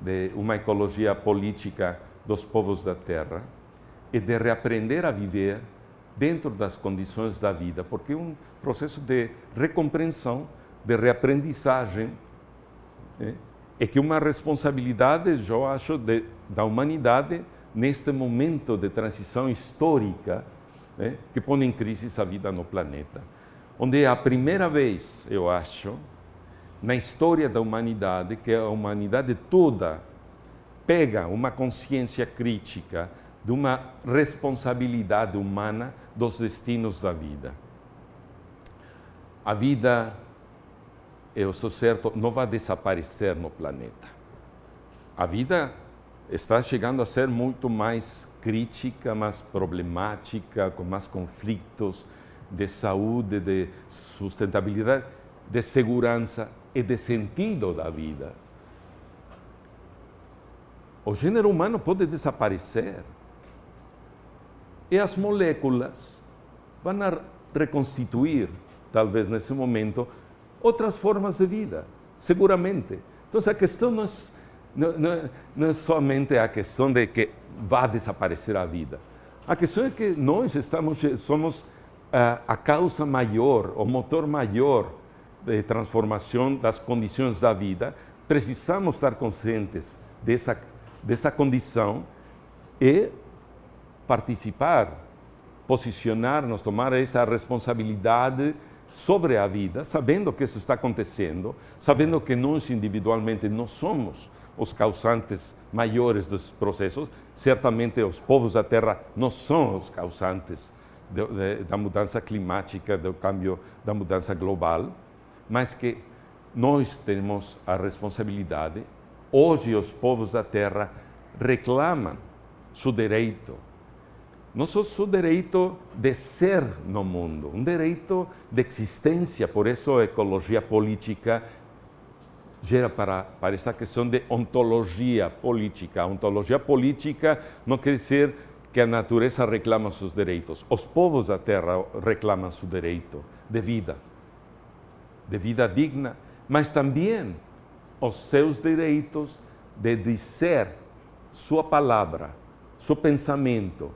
de uma ecologia política dos povos da Terra e de reaprender a viver dentro das condições da vida, porque é um processo de recompreensão de reaprendizagem, né? é que uma responsabilidade, eu acho, de, da humanidade neste momento de transição histórica né? que põe em crise a vida no planeta. Onde é a primeira vez, eu acho, na história da humanidade, que a humanidade toda pega uma consciência crítica de uma responsabilidade humana dos destinos da vida. A vida eu sou certo, não vai desaparecer no planeta. A vida está chegando a ser muito mais crítica, mais problemática, com mais conflitos de saúde, de sustentabilidade, de segurança e de sentido da vida. o gênero humano pode desaparecer. E as moléculas vão reconstituir, talvez nesse momento, outras formas de vida, seguramente. Então, a questão não é, não, não é somente a questão de que vai desaparecer a vida. A questão é que nós estamos, somos a, a causa maior, o motor maior de transformação das condições da vida. Precisamos estar conscientes dessa, dessa condição e participar, posicionar-nos, tomar essa responsabilidade sobre a vida, sabendo que isso está acontecendo, sabendo que nós individualmente não somos os causantes maiores dos processos, certamente os povos da Terra não são os causantes de, de, da mudança climática, do cambio, da mudança global, mas que nós temos a responsabilidade. Hoje os povos da Terra reclamam seu direito não só seu direito de ser no mundo, um direito de existência. Por isso, a ecologia política gera para, para esta questão de ontologia política. Ontologia política não quer dizer que a natureza reclama seus direitos. Os povos da terra reclamam seu direito de vida, de vida digna, mas também os seus direitos de dizer sua palavra, seu pensamento,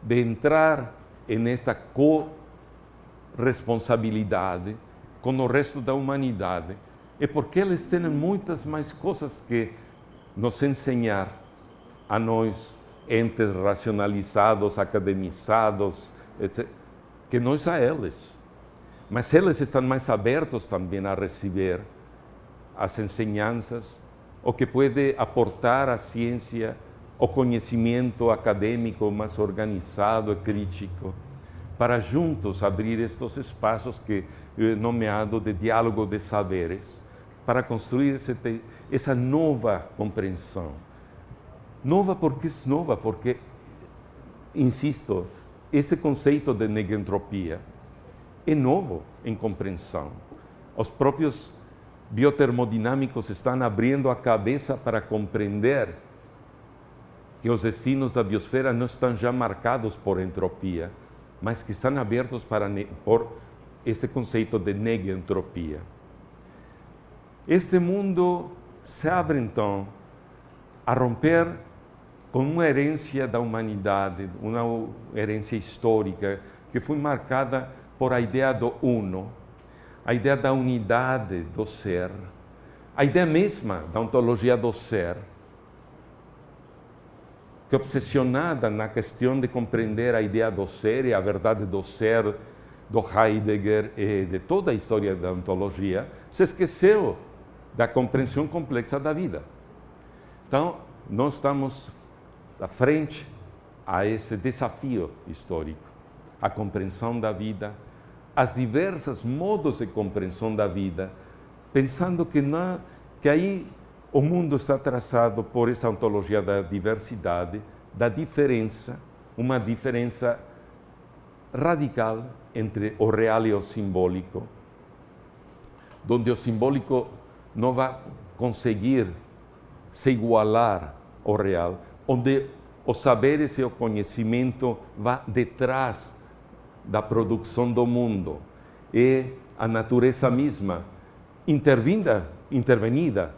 de entrar nesta co-responsabilidade com o resto da humanidade é porque eles têm muitas mais coisas que nos ensinar a nós, entes racionalizados, academizados, etc., que nós a eles. Mas eles estão mais abertos também a receber as ensinanças, o que pode aportar a ciência o conhecimento acadêmico mais organizado e crítico, para juntos abrir estes espaços que nomeado de diálogo de saberes, para construir esse, essa nova compreensão. Nova porque é nova, porque, insisto, esse conceito de negentropia é novo em compreensão. Os próprios biotermodinâmicos estão abrindo a cabeça para compreender que os destinos da biosfera não estão já marcados por entropia, mas que estão abertos para por esse conceito de negentropia. Este mundo se abre então a romper com uma herência da humanidade, uma herência histórica que foi marcada por a ideia do uno, a ideia da unidade do ser, a ideia mesma da ontologia do ser que obsessionada na questão de compreender a ideia do ser e a verdade do ser do Heidegger e de toda a história da ontologia, se esqueceu da compreensão complexa da vida. Então, nós estamos à frente a esse desafio histórico, a compreensão da vida, as diversos modos de compreensão da vida, pensando que, não, que aí o mundo está traçado por essa ontologia da diversidade, da diferença, uma diferença radical entre o real e o simbólico, onde o simbólico não vai conseguir se igualar ao real, onde os saberes e o conhecimento vão detrás da produção do mundo e a natureza intervinda, intervenida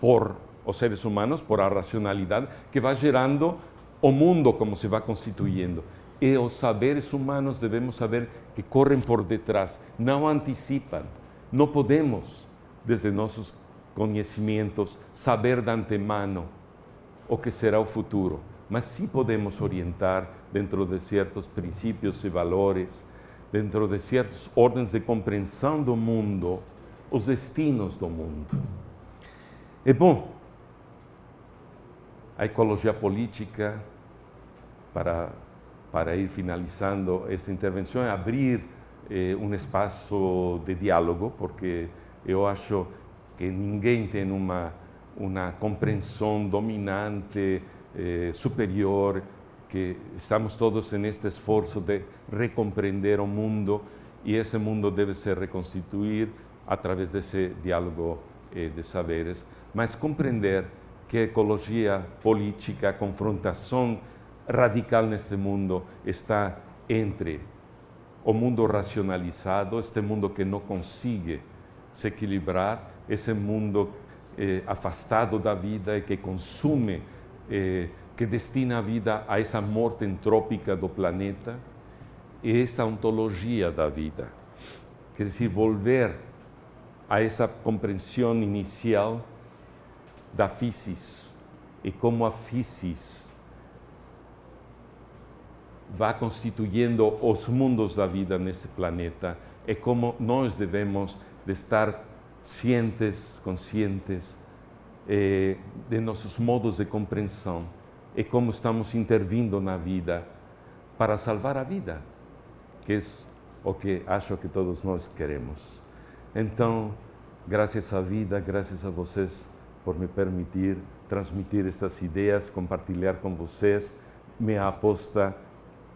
por os seres humanos, por a racionalidade, que vai gerando o mundo como se vai constituindo. E os saberes humanos devemos saber que correm por detrás, não antecipam. Não podemos, desde nossos conhecimentos, saber de antemano o que será o futuro, mas sim podemos orientar dentro de certos princípios e valores, dentro de certas ordens de compreensão do mundo, os destinos do mundo. É bom, a ecologia política, para, para ir finalizando essa intervenção, é abrir eh, um espaço de diálogo, porque eu acho que ninguém tem uma, uma compreensão dominante, eh, superior, que estamos todos neste esforço de recompreender o mundo e esse mundo deve se reconstituir através desse diálogo eh, de saberes. Mas compreender que ecologia política, confrontação radical neste mundo está entre o mundo racionalizado, este mundo que não consegue se equilibrar, esse mundo eh, afastado da vida e que consume, eh, que destina a vida a essa morte entrópica do planeta, e essa ontologia da vida. Quer dizer, volver a essa compreensão inicial da physis e como a physis vai constituindo os mundos da vida nesse planeta e como nós devemos de estar cientes, conscientes eh, de nossos modos de compreensão e como estamos intervindo na vida para salvar a vida, que é o que acho que todos nós queremos. Então, graças à vida, graças a vocês por me permitir transmitir estas ideias, compartilhar com vocês minha aposta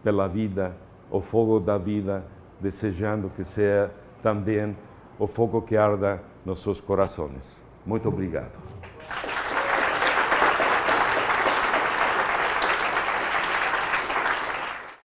pela vida, o fogo da vida, desejando que seja também o fogo que arda nos seus corações. Muito obrigado.